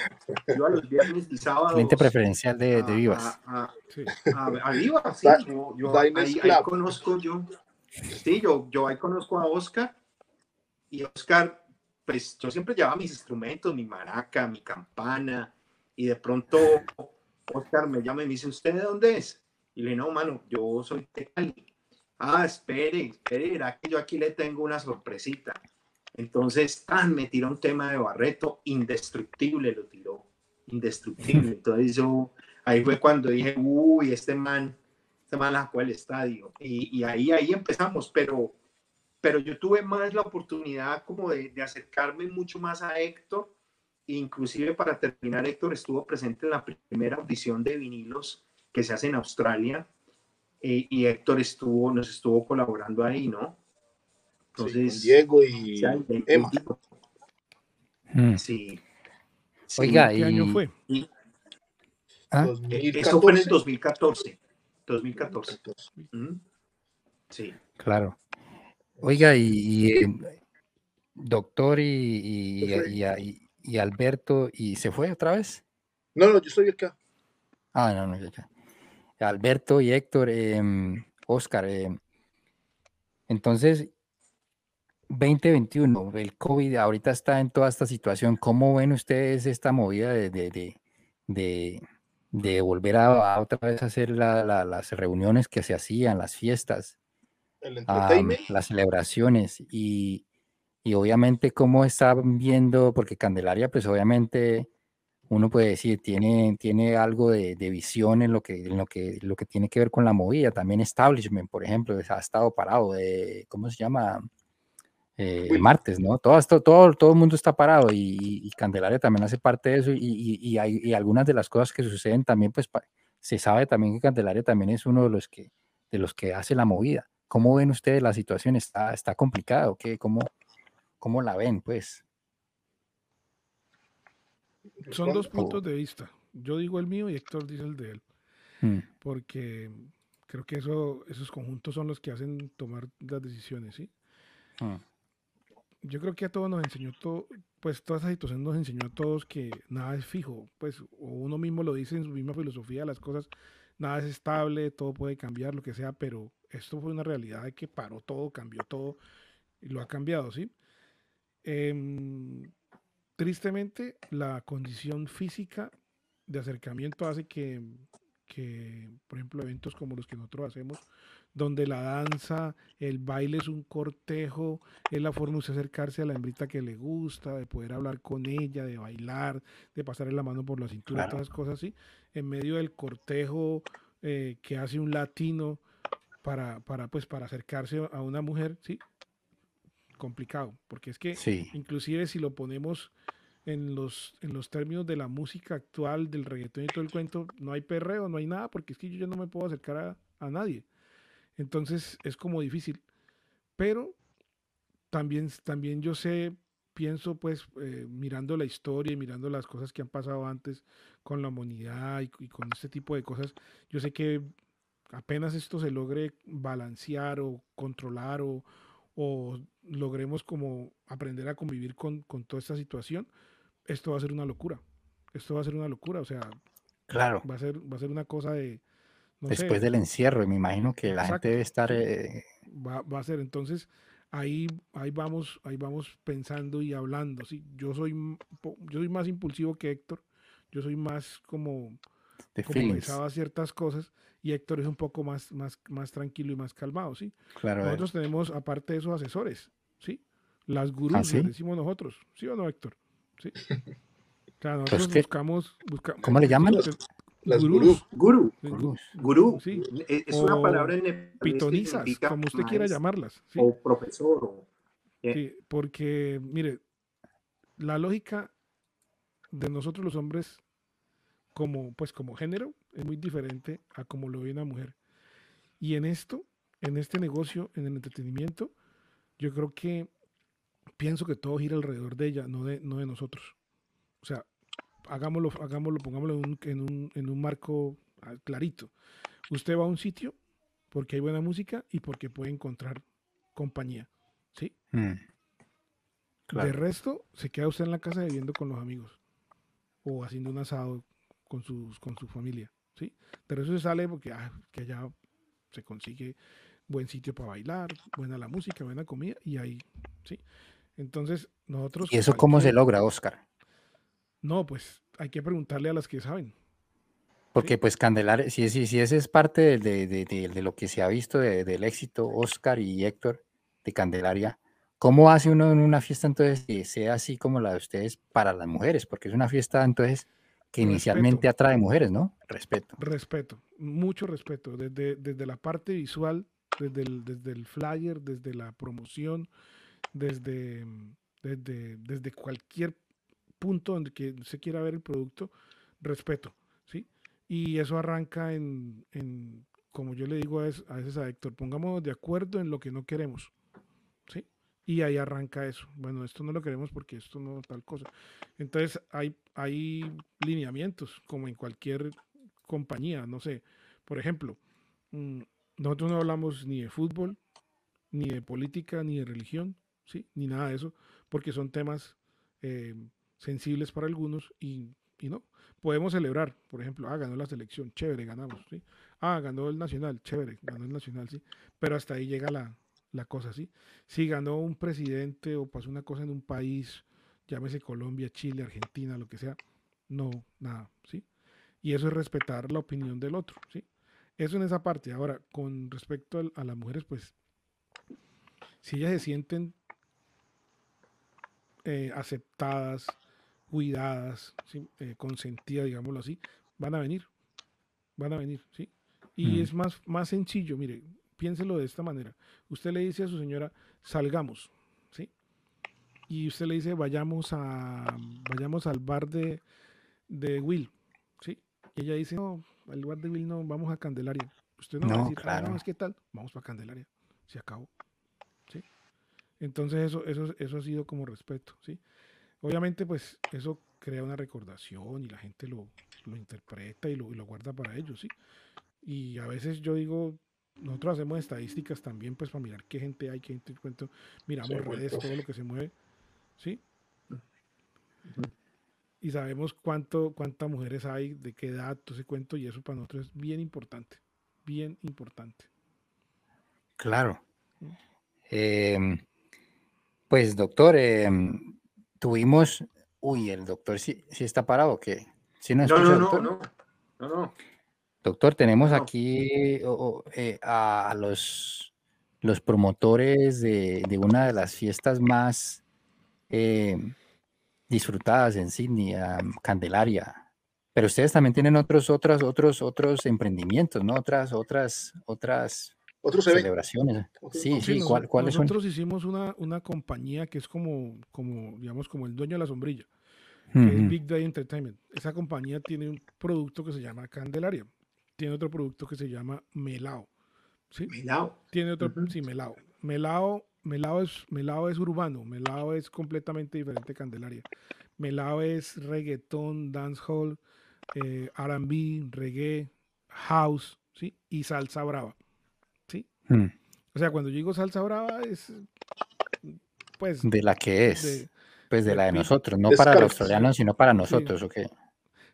Speaker 2: Yo a, los viernes y sábados.
Speaker 1: Cliente preferencial de, de Vivas.
Speaker 2: A, a, Vivas, sí. Yo, ahí, conozco yo. Sí, yo, yo ahí conozco a Oscar. Y Oscar pues yo siempre llevaba mis instrumentos, mi maraca, mi campana, y de pronto Oscar me llama y me dice, ¿usted de dónde es? Y le digo, no, mano, yo soy de Cali. Ah, espere, espere, era que yo aquí le tengo una sorpresita. Entonces, ah, me tiró un tema de Barreto, indestructible lo tiró, indestructible. Entonces yo, ahí fue cuando dije, uy, este man, este man la el estadio. Y, y ahí, ahí empezamos, pero pero yo tuve más la oportunidad como de, acercarme mucho más a Héctor, inclusive para terminar, Héctor estuvo presente en la primera audición de vinilos que se hace en Australia, eh, y Héctor estuvo, nos estuvo colaborando ahí, ¿no?
Speaker 4: Entonces, Diego y Emma.
Speaker 1: Mm.
Speaker 2: Sí.
Speaker 1: Oiga,
Speaker 3: ¿qué año fue?
Speaker 2: ¿Ah? Eso fue en el 2014. 2014. Sí.
Speaker 1: Claro. Oiga, y, eh, doctor y, y, Alberto, ¿y se fue otra vez?
Speaker 4: No, no, yo estoy acá.
Speaker 1: Ah, no, no, acá. Alberto y Héctor, eh, Oscar, em, entonces, 2021, el COVID ahorita está en toda esta situación. ¿Cómo ven ustedes esta movida de, de, de, de volver a, otra vez a hacer las reuniones que se hacían, las fiestas? Las celebraciones y, y, obviamente cómo están viendo, porque Candelaria pues obviamente uno puede decir tiene, tiene algo de, de, visión en lo, que, en lo, que, lo que tiene que ver con la movida, también establishment, por ejemplo, ha estado parado, de, ¿cómo se llama? Eh, martes, ¿no? Todo, esto, todo, todo el mundo está parado y, Candelaria también hace parte de eso y, y, hay, y algunas de las cosas que suceden también, pues se sabe también que Candelaria también es uno de los que, de los que hace la movida. ¿Cómo ven ustedes la situación? ¿Está, está complicado? ¿Qué? ¿Cómo, ¿Cómo la ven, pues?
Speaker 3: Son dos puntos de vista. Yo digo el mío y Héctor dice el de él. Mm. Porque creo que eso, esos conjuntos son los que hacen tomar las decisiones, ¿sí? Mm. Yo creo que a todos nos enseñó todo, pues toda esa situación nos enseñó a todos que nada es fijo, pues o uno mismo lo dice en su misma filosofía, las cosas, nada es estable, todo puede cambiar, lo que sea, pero esto fue una realidad de que paró todo, cambió todo y lo ha cambiado, ¿sí? Em, tristemente, la condición física de acercamiento hace que, que, por ejemplo, eventos como los que nosotros hacemos, donde la danza, el baile es un cortejo, es la forma de acercarse a la hembrita que le gusta, de poder hablar con ella, de bailar, de pasarle la mano por la cintura, todas esas cosas así, en medio del cortejo eh, que hace un latino para, para, pues, para acercarse a una mujer, ¿sí? Complicado, porque es que inclusive si lo ponemos en los, en los términos de la música actual, del reggaetón y todo el cuento, no hay perreo, no hay nada, porque es que yo ya no me puedo acercar a, a nadie. Entonces es como difícil. Pero también, también yo sé, pienso pues eh, mirando la historia y mirando las cosas que han pasado antes con la humanidad y, y, con este tipo de cosas, yo sé que apenas esto se logre balancear o controlar o, o logremos como aprender a convivir con, con, toda esta situación, esto va a ser una locura. Esto va a ser una locura, o sea,
Speaker 1: claro.
Speaker 3: va a ser, va a ser una cosa de...
Speaker 1: Después del encierro, me imagino que la gente debe estar... Eh,
Speaker 3: va, va, a ser, entonces, ahí, ahí, vamos, ahí vamos pensando y hablando. ¿sí? Yo, soy, yo soy más impulsivo que Héctor, yo soy más como como pensaba ciertas cosas y Héctor es un poco más, más, más tranquilo y más calmado, ¿sí?
Speaker 1: Claro.
Speaker 3: Nosotros tenemos, aparte de esos asesores, ¿sí? Las gurús, ¿Ah, decimos nosotros, ¿sí o no, Héctor? Sí. O sea, nosotros
Speaker 1: Los que-
Speaker 3: buscamos, busca-
Speaker 1: ¿Cómo le llaman?
Speaker 3: Sí,
Speaker 4: Las
Speaker 3: gurús.
Speaker 2: Guru,
Speaker 1: Gurús.
Speaker 2: gurú.
Speaker 3: Sí.
Speaker 2: E- Es una
Speaker 3: O
Speaker 2: palabra en
Speaker 3: Pitonizas, como usted quiera llamarlas. ¿sí?
Speaker 2: O profesor. O, eh,
Speaker 3: Sí, porque, mire, la lógica de nosotros los hombres como, pues, como género es muy diferente a como lo ve una mujer. Y en esto, en este negocio, en el entretenimiento, yo creo que pienso que todo gira alrededor de ella, no de, no de nosotros. O sea, hagámoslo, hagámoslo, pongámoslo en un, en un, en un marco ah, clarito. Usted va a un sitio porque hay buena música y porque puede encontrar compañía. ¿Sí?
Speaker 1: Mm.
Speaker 3: De
Speaker 1: Claro.
Speaker 3: resto, se queda usted en la casa bebiendo con los amigos o haciendo un asado con, sus, con su familia. ¿sí? De resto se sale porque ah, que allá se consigue buen sitio para bailar, buena la música, buena comida y ahí. ¿sí? Entonces, nosotros.
Speaker 1: ¿Y eso cómo se logra, Oscar?
Speaker 3: No, pues hay que preguntarle a las que saben.
Speaker 1: Porque pues Candelaria, si, si, si ese es parte de, de- de- de- de lo que se ha visto de- del éxito, Oscar y Héctor de Candelaria, ¿cómo hace uno en una fiesta entonces que sea así como la de ustedes para las mujeres? Porque es una fiesta entonces que inicialmente
Speaker 3: Respeto.
Speaker 1: atrae mujeres, ¿no? Respeto.
Speaker 3: Respeto, mucho respeto, desde, desde la parte visual, desde el, desde el flyer, desde la promoción, desde, desde, desde cualquier punto donde que se quiera ver el producto, respeto, ¿sí? Y eso arranca en, en como yo le digo a veces, a veces a Héctor, pongámonos de acuerdo en lo que no queremos. Y ahí arranca eso. Bueno, esto no lo queremos porque esto no tal cosa. Entonces hay, hay lineamientos, como en cualquier compañía, no sé. Por ejemplo, mm, nosotros no hablamos ni de fútbol, ni de política, ni de religión, ¿sí? Ni nada de eso, porque son temas eh, sensibles para algunos y, y no. Podemos celebrar, por ejemplo, ah, ganó la selección, chévere, ganamos, ¿sí? Ah, ganó el Nacional, chévere, ganó el Nacional, sí. Pero hasta ahí llega la, la cosa, ¿sí? Si ganó un presidente o pasó una cosa en un país, llámese Colombia, Chile, Argentina, lo que sea, no, nada, ¿sí? Y eso es respetar la opinión del otro, ¿sí? Eso en esa parte. Ahora, con respecto a, las mujeres, pues, si ellas se sienten eh, aceptadas, cuidadas, ¿sí? Eh, consentidas, digámoslo así, van a venir, van a venir, ¿sí? Y
Speaker 1: Mm.
Speaker 3: es más, más sencillo, mire, piénselo de esta manera. Usted le dice a su señora, salgamos, ¿sí? Y usted le dice, vayamos a vayamos al bar de, de Will, ¿sí? Y ella dice, no, al bar de Will no, vamos a Candelaria. Usted no, va a
Speaker 1: No,
Speaker 3: decir, "Ah,
Speaker 1: claro.
Speaker 3: no, es que tal, vamos para Candelaria. Se acabó, ¿sí? Entonces eso, eso, eso ha sido como respeto, ¿sí? Obviamente, pues, eso crea una recordación y la gente lo, lo interpreta y lo, y lo guarda para ellos, ¿sí? Y a veces yo digo, nosotros hacemos estadísticas también, pues, para mirar qué gente hay, qué gente cuento, miramos
Speaker 4: Sí,
Speaker 3: redes, todo lo que se mueve, ¿sí? Y sabemos cuánto, cuántas mujeres hay, de qué edad, todo ese cuento, y eso para nosotros es bien importante, bien importante.
Speaker 1: Claro. Em, pues, doctor, em, tuvimos. Uy, el doctor sí, sí está parado, ¿o ¿qué? ¿Sí nos
Speaker 2: No, no, no, no, no, no.
Speaker 1: Doctor, tenemos aquí eh, a, los, los promotores de, de una de las fiestas más eh, disfrutadas en Sydney, Candelaria. Pero ustedes también tienen otros, otros, otros, otros emprendimientos, ¿no? Otras, otras, otras
Speaker 4: Otros
Speaker 1: celebraciones.
Speaker 4: Otros
Speaker 1: Sí, sí,
Speaker 3: noso-
Speaker 1: ¿cuál- ¿cuáles son?
Speaker 3: nosotros hicimos una, una compañía que es como, como, digamos, como el dueño de la sombrilla, que es Big Day Entertainment. Esa compañía tiene un producto que se llama Candelaria. Tiene otro producto que se llama Melao. ¿sí?
Speaker 2: Melao.
Speaker 3: Tiene otro,
Speaker 2: Ujú.
Speaker 3: sí, Melao. Melao, Melao, es, Melao es urbano, Melao es completamente diferente de Candelaria. Melao es reggaetón, dancehall, eh, R&B, reggae, house, ¿sí? Y salsa brava, ¿sí?
Speaker 1: Mm,
Speaker 3: O sea, cuando yo digo salsa brava es, pues,
Speaker 1: De la que es,
Speaker 3: de-
Speaker 1: pues de la de nosotros, no para los australianos, sino para nosotros, ¿ok?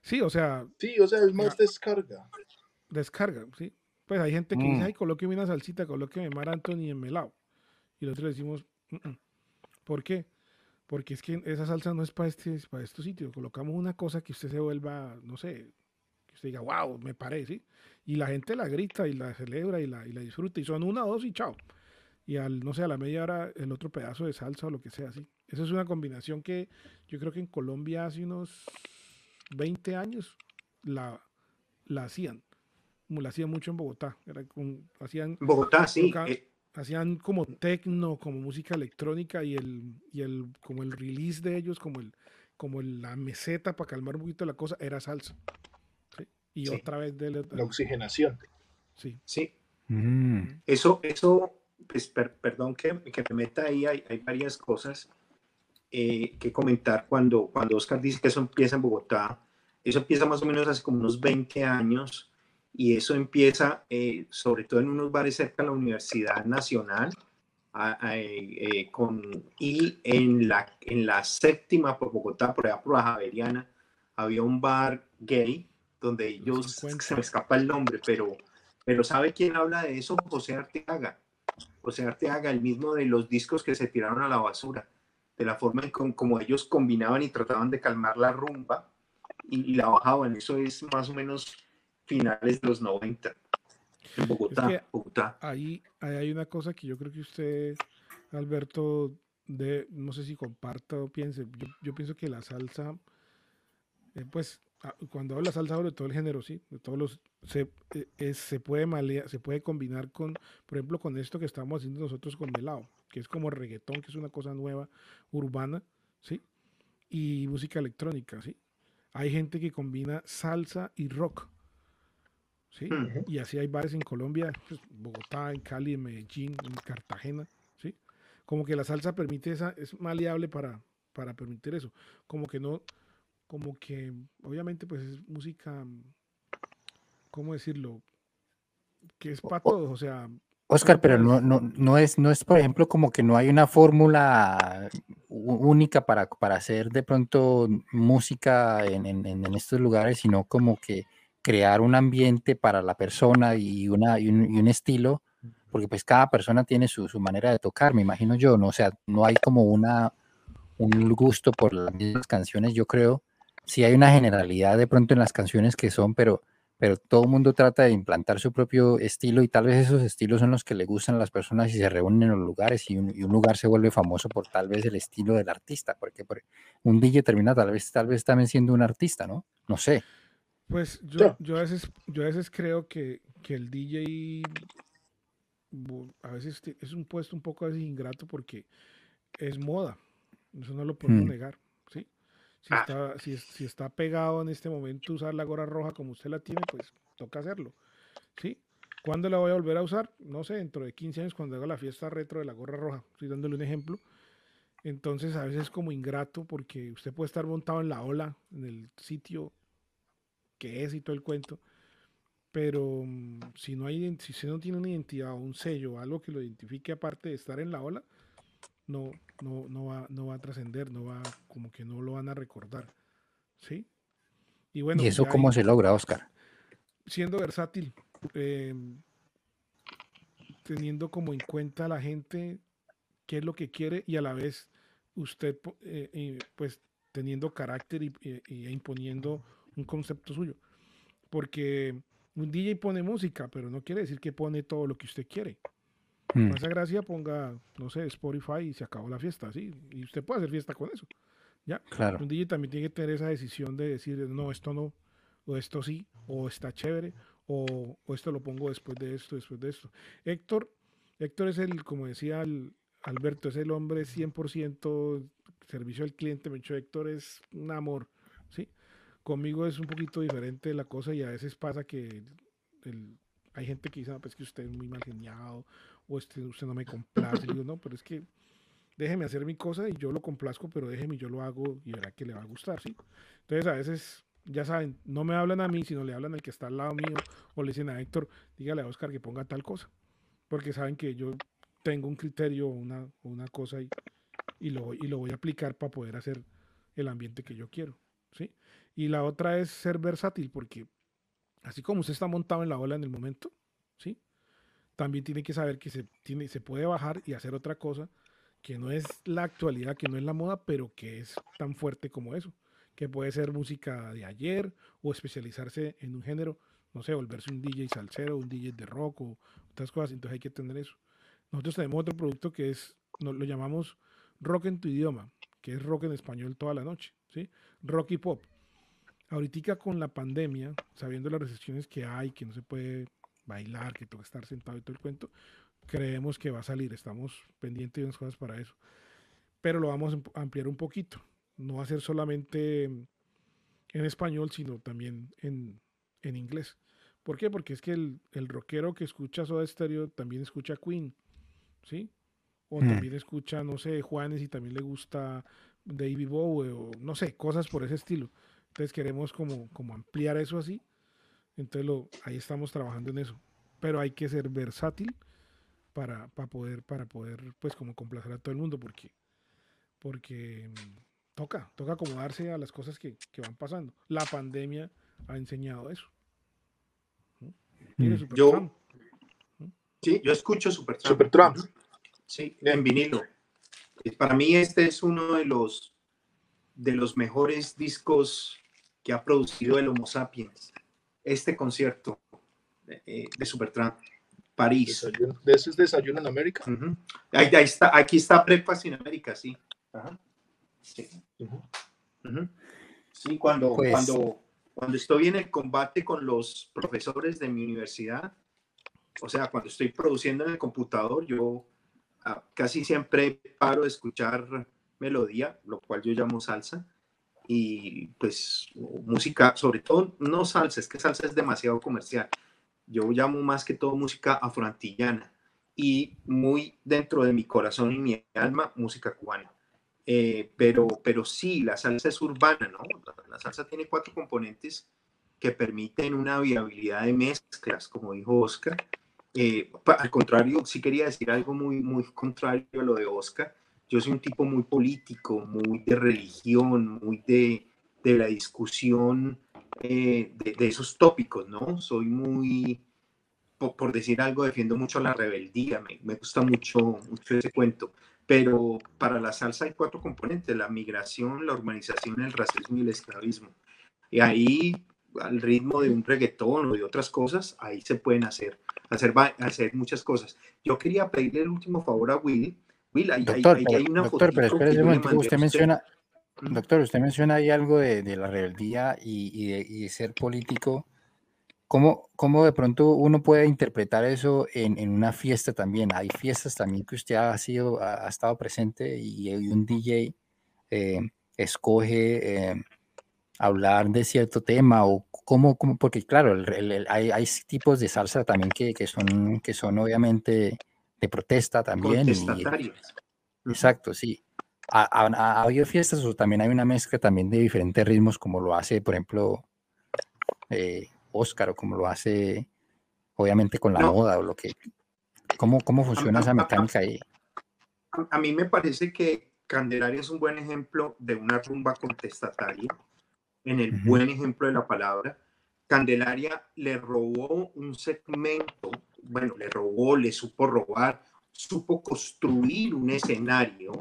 Speaker 3: sí, o sea,
Speaker 4: Sí, o sea, es más descarga.
Speaker 3: Descarga, ¿sí? Pues hay gente que dice,
Speaker 1: Mm.
Speaker 3: ay, colóqueme una salsita, colóqueme Mar Anthony en melao. Y nosotros le decimos, "Mm, mm". ¿por qué? Porque es que esa salsa no es para este, para estos sitios. Colocamos una cosa que usted se vuelva, no sé, que usted diga, wow, me paré, ¿sí? Y la gente la grita y la celebra y la, y la disfruta. Y son una, dos y chao. Y al, no sé, a la media hora el otro pedazo de salsa o lo que sea, ¿sí? Esa es una combinación que yo creo que en Colombia hace unos 20 años la, la hacían. Como la hacían mucho en Bogotá. Era con, hacían,
Speaker 2: Bogotá, sí. eh,
Speaker 3: hacían como tecno, como música electrónica y el, y el como el release de ellos, como el como el- la meseta para calmar un poquito la cosa, era salsa. ¿sí? Y
Speaker 2: Sí.
Speaker 3: otra vez de
Speaker 4: La oxigenación.
Speaker 3: sí.
Speaker 2: sí.
Speaker 1: Mm,
Speaker 2: Eso, eso, pues, per- perdón que, que me meta ahí, hay, hay varias cosas eh, que comentar cuando, cuando Oscar dice que eso empieza en Bogotá. Eso empieza más o menos hace como unos 20 años y eso empieza eh, sobre todo en unos bares cerca de la Universidad Nacional a- a- eh, con, y en la, en la séptima por Bogotá, por allá por la Javeriana, había un bar gay donde ellos,
Speaker 3: 50.
Speaker 2: se me escapa el nombre, pero, pero ¿sabe quién habla de eso? José Arteaga. José Arteaga, el mismo de los discos que se tiraron a la basura, de la forma en con- como ellos combinaban y trataban de calmar la rumba y, y la bajaban. Eso es más o menos finales de los 90 en Bogotá.
Speaker 3: que-
Speaker 2: Bogotá.
Speaker 3: Ahí, ahí hay una cosa que yo creo que usted, Alberto, de, no sé si comparta o piense. Yo, yo pienso que la salsa, eh, pues, ah, cuando hablo de salsa, hablo de todo el género, sí, de todos los, se, eh, es- se puede malea- se puede combinar con, por ejemplo, con esto que estamos haciendo nosotros con Melao, que es como reggaetón, que es una cosa nueva, urbana, sí, y música electrónica, sí. Hay gente que combina salsa y rock. ¿Sí? Y así hay bares en Colombia, pues, Bogotá, en Cali, en Medellín, en Cartagena, ¿sí? Como que la salsa permite esa, es maleable para, para permitir eso. Como que no, como que, obviamente, pues es música, ¿cómo decirlo? Que es para todos, o sea,
Speaker 1: Oscar, pero no, no, no es, no es, por ejemplo, como que no hay una fórmula única para, para hacer de pronto música en- en estos lugares, sino como que crear un ambiente para la persona y, una, y, un, y un estilo, porque pues cada persona tiene su, su manera de tocar, me imagino yo, ¿no? O sea, no hay como una, un gusto por las mismas canciones, yo creo. Sí hay una generalidad de pronto en las canciones que son, pero pero todo el mundo trata de implantar su propio estilo y tal vez esos estilos son los que le gustan a las personas y se reúnen en los lugares y un, y un lugar se vuelve famoso por tal vez el estilo del artista, porque por- un DJ termina tal vez, tal vez también siendo un artista, ¿no? No sé.
Speaker 3: Pues yo, yo, a veces, yo a veces creo que, que el DJ a veces es un puesto un poco a veces ingrato porque es moda. Eso no lo podemos
Speaker 1: Mm.
Speaker 3: negar. ¿sí? Si,
Speaker 2: Ah.
Speaker 3: está, si, es- si está pegado en este momento usar la gorra roja como usted la tiene, pues toca hacerlo. ¿sí? ¿Cuándo la voy a volver a usar? No sé, dentro de 15 años cuando haga la fiesta retro de la gorra roja. Estoy dándole un ejemplo. Entonces a veces es como ingrato porque usted puede estar montado en la ola, en el sitio que es y todo el cuento. Pero mm, si no hay, si usted no tiene una identidad o un sello, algo que lo identifique aparte de estar en la ola, no, no, no va, no va a trascender, no va, como que no lo van a recordar. ¿Sí? Y bueno,
Speaker 1: ¿Y eso cómo se logra, Oscar?
Speaker 3: siendo versátil, eh, teniendo como en cuenta a la gente qué es lo que quiere y a la vez usted eh, eh, pues teniendo carácter y, y- y imponiendo un concepto suyo. Porque un DJ pone música, pero no quiere decir que pone todo lo que usted quiere.
Speaker 1: Mm,
Speaker 3: Para esa gracia ponga, no sé, Spotify y se acabó la fiesta, ¿sí? Y usted puede hacer fiesta con eso. ¿Ya?
Speaker 1: claro.
Speaker 3: Un DJ también tiene que tener esa decisión de decir, no, esto no, o esto sí, o está chévere, o, o esto lo pongo después de esto, después de esto. Héctor, Héctor es el, como decía el- Alberto, es el hombre 100% servicio al cliente. Me dicho, Héctor es un amor. Conmigo es un poquito diferente la cosa y a veces pasa que el- hay gente que dice, no, pues que usted es muy mal geniado, o este, usted no me complace. Le digo, no, pero es que déjeme hacer mi cosa y yo lo complazco, pero déjeme y yo lo hago y verá que le va a gustar, ¿sí? Entonces a veces, ya saben, no me hablan a mí, sino le hablan al que está al lado mío o le dicen a Héctor, dígale a Oscar que ponga tal cosa, porque saben que yo tengo un criterio o una, una cosa y, y, lo, y lo voy a aplicar para poder hacer el ambiente que yo quiero, ¿sí? Y la otra es ser versátil, porque así como usted está montado en la ola en el momento, ¿sí? También tiene que saber que se, tiene, se puede bajar y hacer otra cosa que no es la actualidad, que no es la moda, pero que es tan fuerte como eso, que puede ser música de ayer o especializarse en un género, no sé, volverse un DJ salsero, un DJ de rock o otras cosas, entonces hay que tener eso. Nosotros tenemos otro producto que es, lo llamamos rock en tu idioma, que es rock en español toda la noche, ¿sí? Rock y pop. ahorita con la pandemia, sabiendo las restricciones que hay, que no se puede bailar, que que estar sentado y todo el cuento, creemos que va a salir, estamos pendientes de unas cosas para eso. Pero lo vamos a ampliar un poquito. No va a ser solamente en español, sino también en, en inglés. ¿Por qué? Porque es que el, el rockero que escucha Soda Stereo también escucha Queen, ¿sí? O
Speaker 1: Mm.
Speaker 3: también escucha, no sé, Juanes y también le gusta David Bowie o no sé, cosas por ese estilo. Entonces queremos como, como ampliar eso así. Entonces lo, ahí estamos trabajando en eso. Pero hay que ser versátil para, para poder, para poder, pues como complacer a todo el mundo, porque, porque mm, toca, toca acomodarse a las cosas que, que van pasando. La pandemia ha enseñado eso.
Speaker 1: Mm.
Speaker 3: Supertramp,
Speaker 2: Sí, yo escucho Supertramp.
Speaker 4: Supertramp.
Speaker 2: Sí, en vinilo. Para mí este es uno de los de los mejores discos que ha producido el Homo Sapiens. Este concierto eh, de Supertramp, París.
Speaker 4: Desayuno- ¿De ese es Desayuno en América?
Speaker 2: Ujú. ahí, ahí está, aquí está Breakfast in America, sí. Ajá. Sí.
Speaker 4: Ujú.
Speaker 2: Ujú. Sí, cuando,
Speaker 1: Pues-
Speaker 2: cuando, cuando estoy en el combate con los profesores de mi universidad, o sea, cuando estoy produciendo en el computador, yo casi siempre paro de escuchar melodía, lo cual yo llamo salsa, y pues música, sobre todo no salsa, es que salsa es demasiado comercial. Yo llamo más que todo música afroantillana y muy dentro de mi corazón y mi alma, música cubana. Eh, pero, pero sí, la salsa es urbana, ¿no? La, salsa tiene cuatro componentes que permiten una viabilidad de mezclas, como dijo Oscar. Eh, al contrario, sí quería decir algo muy, muy contrario a lo de Oscar. Yo soy un tipo muy político, muy de religión, muy de, de la discusión eh, de, de esos tópicos, ¿no? Soy muy, por, por decir algo, defiendo mucho la rebeldía, me, me gusta mucho, mucho ese cuento. Pero para la salsa hay cuatro componentes, la migración, la urbanización, el racismo y el esclavismo. Y ahí, al ritmo de un reggaetón o de otras cosas, ahí se pueden hacer, hacer, hacer muchas cosas. Yo quería pedirle el último favor a Will. Will, ahí,
Speaker 1: Doctor,
Speaker 2: ahí
Speaker 1: pero,
Speaker 2: hay una
Speaker 1: doctor, pero espérese un momento, usted menciona, doctor, usted menciona ahí algo de, de la rebeldía y, y de, y de ser político. ¿Cómo, ¿Cómo de pronto uno puede interpretar eso en, en una fiesta también? Hay fiestas también que usted ha sido, ha, ha estado presente y, y un DJ eh, escoge eh, hablar de cierto tema o cómo, cómo porque claro, el- el- el- hay, hay tipos de salsa también que, que son, que son obviamente de protesta también. y-. Exacto, sí. ¿Ha, ha- ha habido fiestas o también hay una mezcla también de diferentes ritmos como lo hace, por ejemplo, eh, Oscar o como lo hace, obviamente, con la
Speaker 2: No.
Speaker 1: moda o lo que... ¿Cómo, cómo funciona
Speaker 2: a-
Speaker 1: esa
Speaker 2: a-
Speaker 1: mecánica ahí?
Speaker 2: A, a mí me parece que Candelaria es un buen ejemplo de una rumba contestataria, en el buen ejemplo de la palabra. Candelaria le robó un segmento, bueno, le robó, le supo robar, supo construir un escenario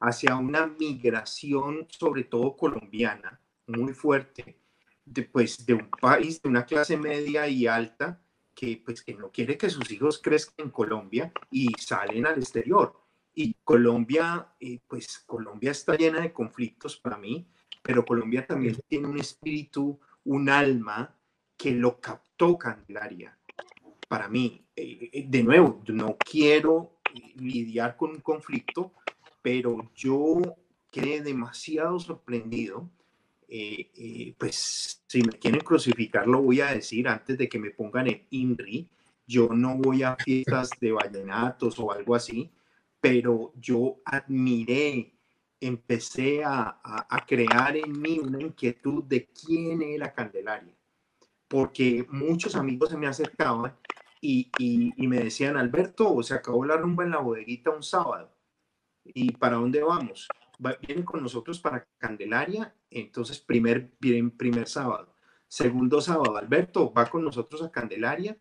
Speaker 2: hacia una migración, sobre todo colombiana, muy fuerte, de, pues, de un país de una clase media y alta que, pues, que no quiere que sus hijos crezcan en Colombia y salen al exterior. Y Colombia, eh, pues Colombia está llena de conflictos para mí, pero Colombia también tiene un espíritu, un alma que lo captó Candelaria. Para mí, eh, eh, de nuevo, no quiero lidiar con un conflicto, pero yo quedé demasiado sorprendido. eh, eh, pues si me quieren crucificar, lo voy a decir antes de que me pongan en INRI. Yo no voy a fiestas de vallenatos o algo así, pero yo admiré, empecé a, a- a crear en mí una inquietud de quién era Candelaria, porque muchos amigos se me acercaban y, y- y me decían, Alberto, se acabó la rumba en la bodeguita un sábado, ¿y para dónde vamos? Va- Vienen con nosotros para Candelaria, entonces primer, bien, primer sábado. Segundo sábado, Alberto va con nosotros a Candelaria,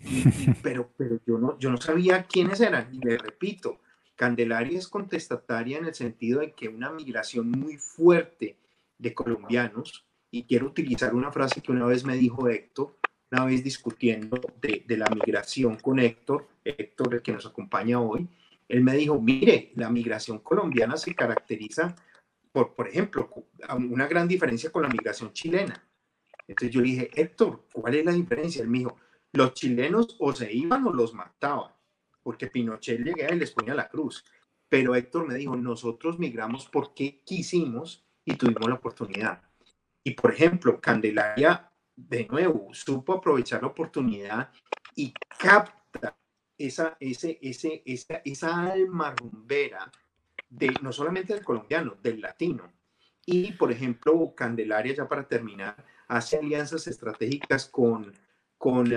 Speaker 2: y- pero, pero yo, no, yo no sabía quiénes eran, y le repito, Candelaria es contestataria en el sentido de que una migración muy fuerte de colombianos, y quiero utilizar una frase que una vez me dijo Héctor, una vez discutiendo de, la migración con Héctor, Héctor, el que nos acompaña hoy, él me dijo, mire, la migración colombiana se caracteriza por, por ejemplo, una gran diferencia con la migración chilena. Entonces yo dije, Héctor, ¿cuál es la diferencia? Él me dijo, los chilenos o se iban o los mataban, porque Pinochet llegaba y les ponía la cruz. Pero Héctor me dijo, nosotros migramos porque quisimos y tuvimos la oportunidad. Y por ejemplo, Candelaria, de nuevo, supo aprovechar la oportunidad y capta esa, ese, ese, esa, esa alma rumbera de no solamente del colombiano, del latino. Y por ejemplo, Candelaria, ya para terminar, hace alianzas estratégicas con, con,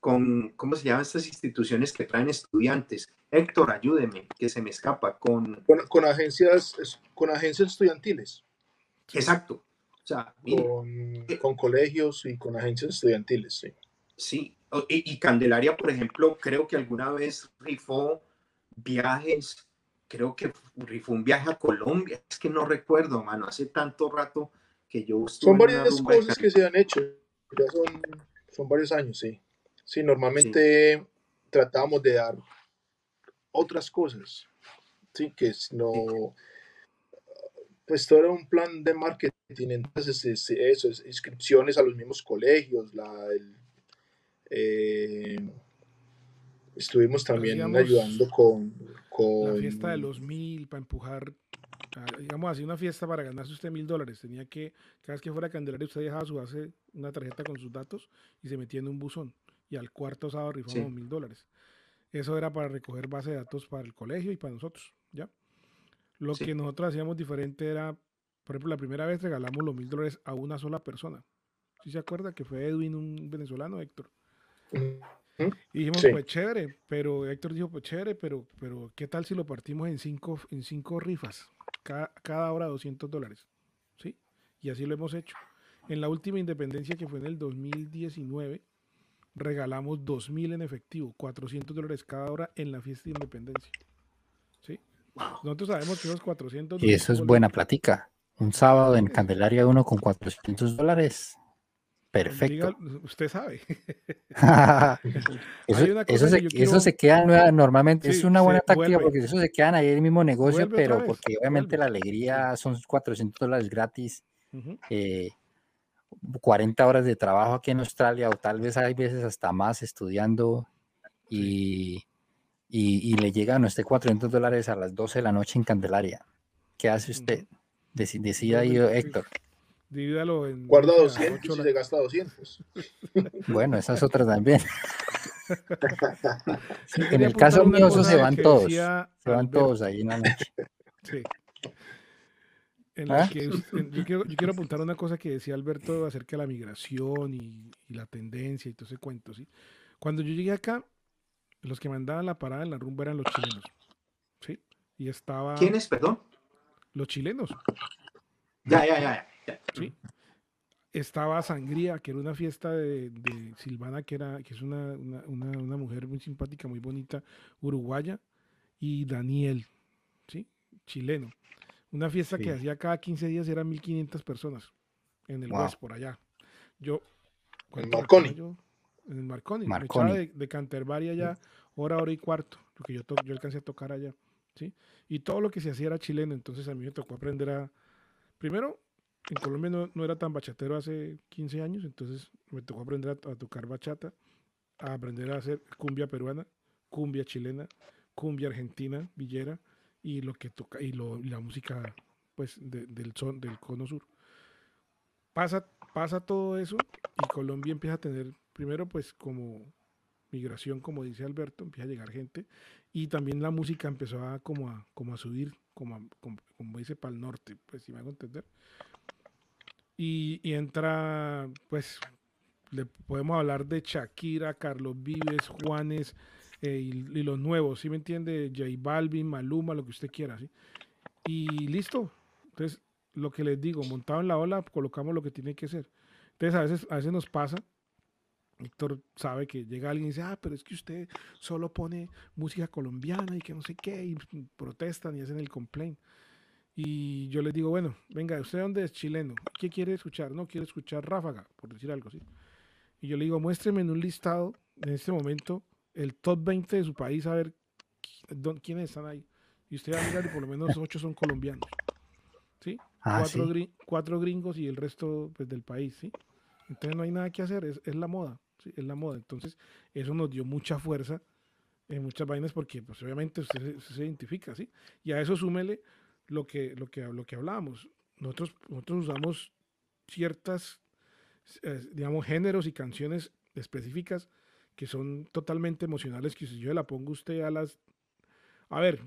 Speaker 2: con ¿cómo se llaman estas instituciones que traen estudiantes? Héctor, ayúdeme, que se me escapa, con...
Speaker 4: Con, agencias, con agencias estudiantiles.
Speaker 2: Exacto. O
Speaker 4: sea, eh, con, colegios y con agencias estudiantiles, sí.
Speaker 2: Sí, y, Candelaria, por ejemplo, creo que alguna vez rifó viajes, creo que rifó un viaje a Colombia, es que no recuerdo, mano, hace tanto rato que yo...
Speaker 4: Son varias cosas que se han hecho, ya son, son varios años, sí. Sí, normalmente tratamos de dar otras cosas, sí, que no pues todo era un plan de marketing, entonces eso, es inscripciones a los mismos colegios, la, eh, estuvimos también ayudando con, con,
Speaker 3: La fiesta de los mil para empujar, digamos así, una fiesta para ganarse usted mil dólares. Tenía que, cada vez que fuera Candelaria, usted dejaba su base, una tarjeta con sus datos y se metía en un buzón. Y al cuarto sábado rifamos mil dólares. Eso era para recoger base de datos para el colegio y para nosotros, ¿ya? Lo que nosotros hacíamos diferente era, por ejemplo, la primera vez regalamos los mil dólares a una sola persona. ¿Sí se acuerda que fue Edwin, un venezolano, Héctor? Y dijimos, pues chévere, pero Héctor dijo, pues chévere, pero, pero ¿qué tal si lo partimos en cinco, en cinco rifas? Cada, cada hora 200 dólares. ¿Sí? Y así lo hemos hecho. En la última independencia que fue en el 2019, regalamos 2.000 en efectivo, 400 dólares cada hora en la fiesta de independencia. ¿Sí? Nosotros sabemos que esos 400
Speaker 1: Y eso es buena plática. Un sábado en Candelaria uno con 400 dólares. Perfecto.
Speaker 3: usted sabe.
Speaker 1: eso, se, queda normalmente. es una buena táctica porque eso se quedan ahí en el mismo negocio, pero porque obviamente la alegría son 400 dólares gratis. 40 eh, horas de trabajo aquí en Australia o tal vez hay veces hasta más estudiando y y, le llegan a usted 400 dólares a las 12 de la noche en Candelaria. ¿Qué hace usted? decida ahí, Héctor.
Speaker 3: Divídalo en.
Speaker 4: Guarda 200 y se gasta 200.
Speaker 1: Bueno, esa es otra también. en el caso mío, eso se van todos. Se van todos ahí en la noche. Sí.
Speaker 3: ¿Ah? yo, quiero, apuntar una cosa que decía Alberto acerca de la migración y, y, la tendencia y todo ese cuento. ¿sí? Cuando yo llegué acá, los que mandaban la parada en la rumba eran los chilenos. ¿Sí? Y estaba.
Speaker 2: ¿Quiénes, perdón?
Speaker 3: Los chilenos.
Speaker 2: Ya, ya, ya.
Speaker 3: Sí. Estaba Sangría, que era una fiesta de, Silvana, que, era, que es una, mujer muy simpática, muy bonita, uruguaya, y Daniel, ¿sí? Chileno. Una fiesta que hacía cada 15 días eran 1500 personas en el West, por allá. Yo.
Speaker 4: En Marconi
Speaker 3: en el Marconi. Marconi. de, de, Canterbury allá, hora, hora y cuarto, lo que yo, yo alcancé a tocar allá. ¿sí? Y todo lo que se hacía era chileno, entonces a mí me tocó aprender a... Primero, en Colombia no, era tan bachatero hace 15 años, entonces me tocó aprender a, tocar bachata, a aprender a hacer cumbia peruana, cumbia chilena, cumbia argentina, villera, y lo que toca, y, la música pues del son, del cono sur. Pasa, pasa todo eso y Colombia empieza a tener primero pues como migración, como dice Alberto, empieza a llegar gente y también la música empezó a como a, como a subir, como, como, dice, para el norte, pues si me hago entender. Y, entra, pues, le podemos hablar de Shakira, Carlos Vives, Juanes eh, y, los nuevos, ¿sí me entiende? J Balvin, Maluma, lo que usted quiera, ¿sí? Y listo. Entonces, lo que les digo, montado en la ola, colocamos lo que tiene que ser. Entonces, a veces, a veces nos pasa Héctor sabe que llega alguien y dice, ah, pero es que usted solo pone música colombiana y que no sé qué, y protestan y hacen el complaint. Y yo les digo, bueno, venga, ¿usted dónde es chileno? ¿Qué quiere escuchar? No, quiere escuchar Ráfaga, por decir algo así. Y yo le digo, muéstreme en un listado, en este momento, el top 20 de su país, a ver quiénes están ahí. Y usted va a mirar y por lo menos 8 son colombianos. ¿Sí? Ah, cuatro, cuatro, gringos y el resto pues, del país, ¿sí? Entonces no hay nada que hacer, es, es la moda, ¿sí? es la moda. Entonces eso nos dio mucha fuerza en muchas vainas porque pues obviamente usted se, se identifica, ¿sí? Y a eso súmele lo que, lo que, lo que hablábamos. Nosotros, nosotros usamos ciertas, eh, digamos, géneros y canciones específicas que son totalmente emocionales, que si yo la pongo a usted a las... A ver,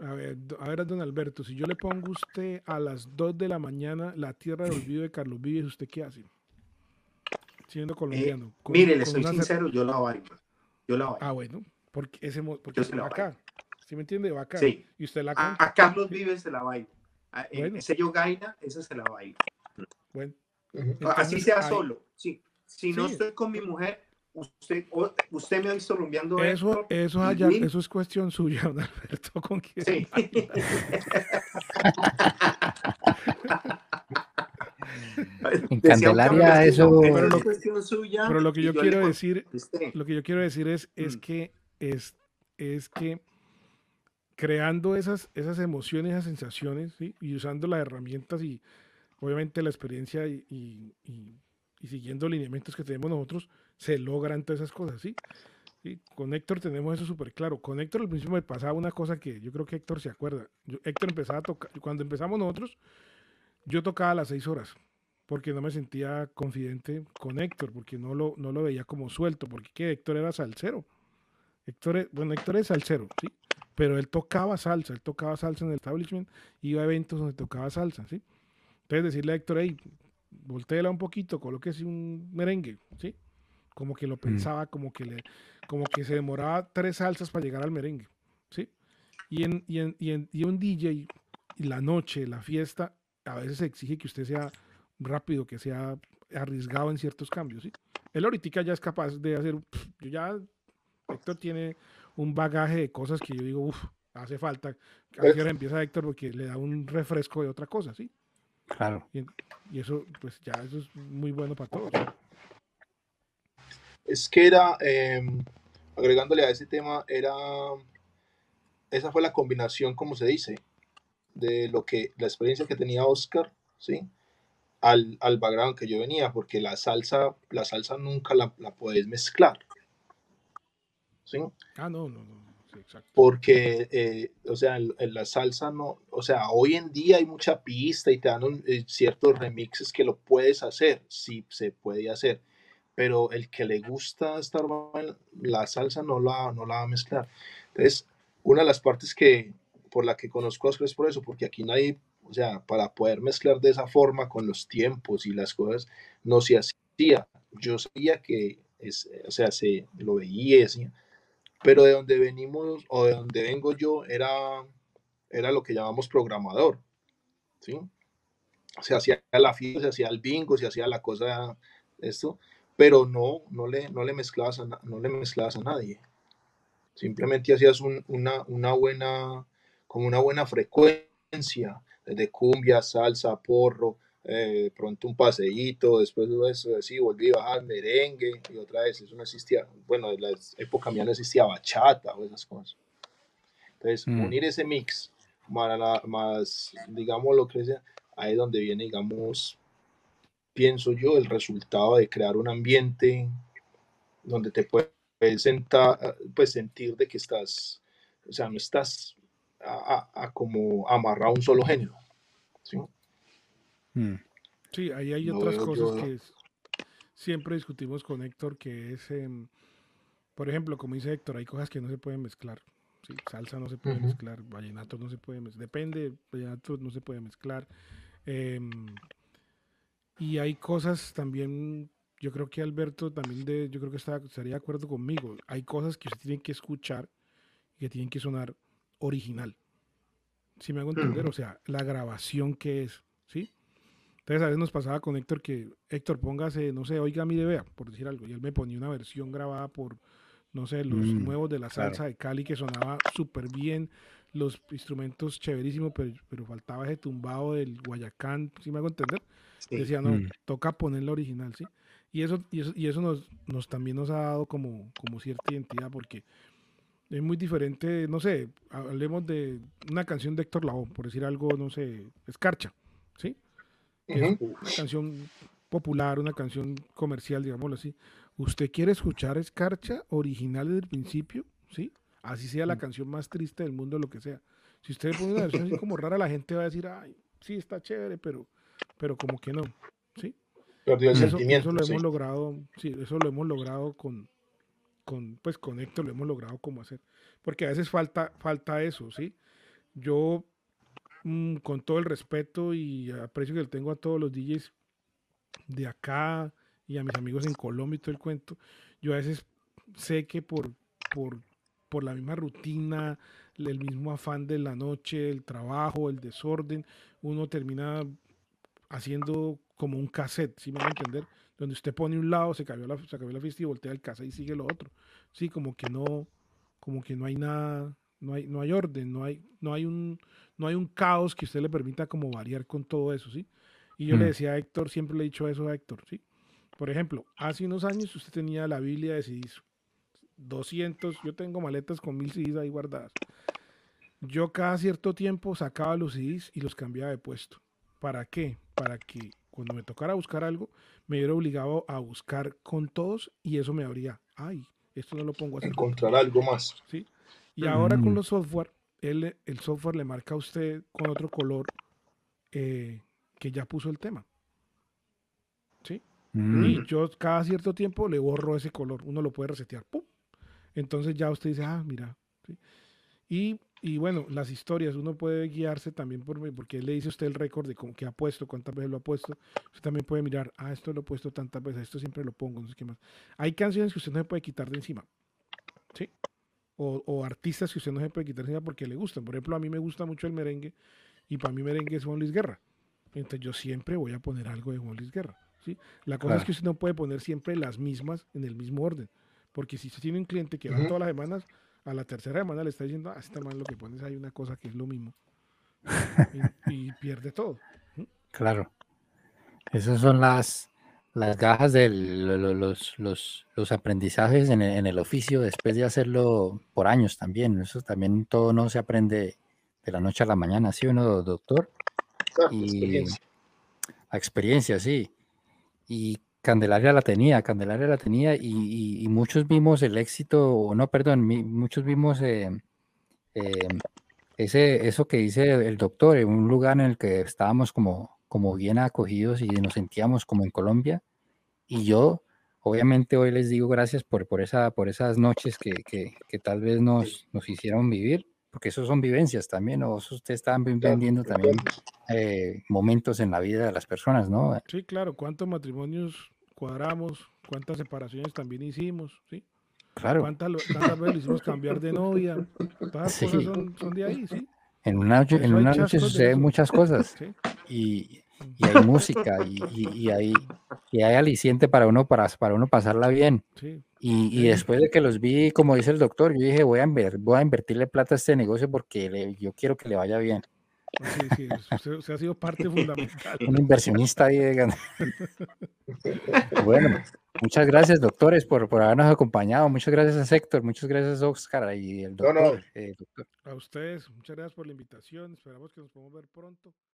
Speaker 3: a ver, a ver, don Alberto, si yo le pongo a usted a las 2 de la mañana La Tierra del Olvido de Carlos Vives, ¿usted qué hace? Siendo colombiano. con-
Speaker 2: Mire, le soy sincero, yo la bailo. Yo la bailo.
Speaker 3: Ah, bueno, porque ese porque
Speaker 2: Yo se la
Speaker 3: va acá. ¿Sí me entiende? Va acá.
Speaker 2: Sí.
Speaker 3: Y usted la
Speaker 2: A,
Speaker 3: canta.
Speaker 2: a Carlos Vives se la bailo. A, en
Speaker 3: Bueno.
Speaker 2: ese yo gaina, esa se la bailo.
Speaker 3: Bueno.
Speaker 2: Así sea
Speaker 3: ahí-
Speaker 2: solo. Sí. Si no
Speaker 3: Sí.
Speaker 2: estoy con mi mujer, usted, o- usted me ha visto rumbeando
Speaker 3: eso, eso, allá, es cuestión suya, don Alberto, con quién
Speaker 2: Sí.
Speaker 1: En Candelaria eso-
Speaker 2: "Es
Speaker 3: Pero lo-
Speaker 2: cuestión suya",
Speaker 3: Pero lo que yo quiero decir, lo que yo quiero decir es, es
Speaker 2: Mm.
Speaker 3: que es, es que creando esas, esas emociones, esas sensaciones, ¿sí? y usando las herramientas y obviamente la experiencia y, y- y- siguiendo lineamientos que tenemos nosotros, se logran todas esas cosas, ¿sí? ¿Sí? Con Héctor tenemos eso súper claro. Con Héctor al principio me pasaba una cosa que yo creo que Héctor se acuerda. Héctor empezaba a tocar, cuando empezamos nosotros, yo tocaba a las seis horas, porque no me sentía confidente con Héctor, porque no lo, no lo veía como suelto, porque ¿qué? Héctor era salsero. Héctor, bueno, Héctor es salsero, ¿sí? Pero él tocaba salsa, él tocaba salsa en el establishment, iba a eventos donde tocaba salsa, ¿sí? Entonces decirle a Héctor, hey, volteela un poquito, colóquese un merengue, ¿sí? Como que lo pensaba, como que le, como que se demoraba tres salsas para llegar al merengue, ¿sí? Y en, y en, y en- y un DJ, y la noche, la fiesta, a veces se exige que usted sea rápido, que sea arriesgado en ciertos cambios, ¿sí? Él ahorita ya es capaz de hacer, yo ya, Héctor tiene un bagaje de cosas que yo digo, uff, hace falta. ¿A qué hora empieza Héctor? Porque le da un refresco de otra cosa, ¿sí?
Speaker 1: Claro.
Speaker 3: Y, y eso, pues ya, eso es muy bueno para todos.
Speaker 4: Es que era, eh, agregándole a ese tema, era, esa fue la combinación, como se dice, de lo que, la experiencia que tenía Oscar, ¿sí? Al, al background que yo venía, porque la salsa, la salsa nunca la, la puedes mezclar, ¿sí?
Speaker 3: Ah, no, no, no, sí, exacto.
Speaker 4: porque, eh, o sea, en, en la salsa no, o sea, hoy en día hay mucha pista y te dan un- eh, ciertos remixes que lo puedes hacer, sí se puede hacer, pero el que le gusta estar la salsa no la, no la va a mezclar. Entonces, una de las partes que, por la que conozco a Oscar es por eso, porque aquí nadie, o sea, para poder mezclar de esa forma con los tiempos y las cosas, no se hacía. Yo sabía que, es, o sea, se lo veía decía, pero de donde venimos o de donde vengo yo era, era lo que llamamos programador, ¿sí? Se hacía la fiesta, se hacía el bingo, se hacía la cosa, esto, pero no, no le, no le, mezclabas, a, no le mezclabas a nadie. Simplemente hacías un- una, una buena, como una buena frecuencia, de cumbia, salsa, porro, eh, pronto un paseíto, después de eso, así, volví a bajar merengue y otra vez, eso no existía, bueno, en la época mía no existía bachata o esas cosas. Entonces,
Speaker 1: Mm.
Speaker 4: unir ese mix, más, más, digamos, lo que sea, ahí es donde viene, digamos, pienso yo, el resultado de crear un ambiente donde te puedes sentar, pues sentir de que estás, o sea, no estás a, a- a como amarrado a un solo género. ¿sí?
Speaker 1: Mm.
Speaker 3: Sí, ahí hay otras cosas
Speaker 4: yo-
Speaker 3: que es- siempre discutimos con Héctor, que es, em, por ejemplo, como dice Héctor, hay cosas que no se pueden mezclar. ¿sí? Salsa no se puede mezclar, vallenato no se puede mezclar, depende, vallenato no se puede mezclar. em, y hay cosas también, yo creo que Alberto también, de, yo creo que está, estaría de acuerdo conmigo, hay cosas que usted tiene que escuchar y que tienen que sonar original. Si me hago entender,
Speaker 2: Ujú.
Speaker 3: o sea, la grabación que es, ¿sí? Entonces a veces nos pasaba con Héctor que, Héctor, póngase, no sé, oiga mi vea, por decir algo, y él me ponía una versión grabada por, no sé, los
Speaker 1: Mm,
Speaker 3: nuevos de la
Speaker 1: claro.
Speaker 3: salsa de Cali que sonaba súper bien, los instrumentos chéverísimos, pero, pero faltaba ese tumbado del Guayacán, si me hago entender?
Speaker 2: Sí.
Speaker 3: Decía, no,
Speaker 1: Mm.
Speaker 3: toca ponerla original, ¿sí? Y eso, y eso, y eso nos, nos también nos ha dado como, como cierta identidad, porque es muy diferente, no sé, hablemos de una canción de Héctor Lavoe, por decir algo, no sé, Escarcha, ¿sí? Que es
Speaker 4: Ujú.
Speaker 3: una canción popular, una canción comercial, digámoslo así. ¿Usted quiere escuchar escarcha original desde el principio? ¿Sí? Así sea la mm. canción más triste del mundo, lo que sea. Si usted pone una versión así como rara, la gente va a decir, ay, sí, está chévere, pero, pero como que no. ¿Sí? eso, lo hemos logrado, sí, eso lo hemos logrado con, con, pues con Héctor, lo hemos logrado como hacer. Porque a veces falta, falta eso, ¿sí? Yo, mm, con todo el respeto y aprecio que le tengo a todos los DJs de acá y a mis amigos en Colombia y todo el cuento, yo a veces sé que por, por, por la misma rutina, el mismo afán de la noche, el trabajo, el desorden, uno termina haciendo como un cassette, si me van a entender, donde usted pone un lado, se cambió la, se la fiesta y voltea el cassette y sigue lo otro. Sí, como que no, como que no hay nada, no hay, no hay orden, no hay, no hay un, no hay un caos que usted le permita como variar con todo eso, ¿sí? Y yo le mm. decía a Héctor, siempre le he dicho eso a Héctor, ¿sí? Por ejemplo, hace unos años usted tenía la Biblia de CDs, 200, yo tengo maletas con mil CDs ahí guardadas. Yo cada cierto tiempo sacaba los CDs y los cambiaba de puesto. ¿Para qué? Para que cuando me tocara buscar algo, me hubiera obligado a buscar con todos y eso me habría, ay, esto no lo pongo a
Speaker 4: Encontrar algo más.
Speaker 3: ¿sí? Y ahora con mm. los software, el software le marca a usted con otro color eh, que ya puso el tema. ¿Sí? Mm. Y yo cada cierto tiempo le borro ese color. Uno lo puede resetear. ¡Pum! Entonces ya usted dice, ah, mira. Y, y, bueno, las historias, uno puede guiarse también por porque él le dice a usted el récord de cómo, que ha puesto, cuántas veces lo ha puesto. Usted también puede mirar, ah, esto lo he puesto tantas veces, esto siempre lo pongo, no sé qué más. Hay canciones que usted no se puede quitar de encima. ¿Sí? O, o, artistas que usted no se puede quitar porque le gustan. Por ejemplo, a mí me gusta mucho el merengue y para mí merengue es Juan Luis Guerra. Entonces yo siempre voy a poner algo de Juan Luis Guerra. ¿sí? La cosa es que usted no puede poner siempre las mismas en el mismo orden. Porque si usted tiene un cliente que va todas las semanas, a la tercera semana le está diciendo, ah, está mal lo que pones, hay una cosa que es lo mismo. y, pierde todo.
Speaker 1: Claro. Esas son las, las gajas de los, los, los, aprendizajes en el, en el, oficio después de hacerlo por años también. Eso también todo no se aprende de la noche a la mañana, ¿sí o no, doctor? y la experiencia, sí. Y Candelaria la tenía, Candelaria la tenía y, muchos vimos el éxito, o no, perdón, muchos vimos eh, eh, ese, eso que dice el doctor, en un lugar en el que estábamos como, como bien acogidos y nos sentíamos como en Colombia. Y yo, obviamente, hoy les digo gracias por, por, esa, por esas noches que, que, tal vez nos, nos hicieron vivir porque eso son vivencias también, o ustedes están vendiendo también eh, momentos en la vida de las personas, ¿no?
Speaker 3: Sí, claro, cuántos matrimonios cuadramos, cuántas separaciones también hicimos, ¿sí?
Speaker 1: Claro.
Speaker 3: ¿Cuántas, veces hicimos cambiar de novia? Todas sí. cosas son, de ahí, ¿sí?
Speaker 1: En una, en una noche suceden muchas cosas. ¿Sí? Y, y hay música y, y, hay, y hay aliciente para uno, para, para uno pasarla bien. Y, y, después de que los vi, como dice el doctor, yo dije, voy a, voy a invertirle plata a este negocio porque yo quiero que le vaya bien.
Speaker 3: Sí, sí, usted, ha sido parte fundamental.
Speaker 1: Un inversionista ahí. bueno, muchas gracias, doctores, por, por habernos acompañado. Muchas gracias a Sector, muchas gracias a Oscar y el doctor.
Speaker 3: Eh, doctor. A ustedes, muchas gracias por la invitación. Esperamos que nos podamos ver pronto.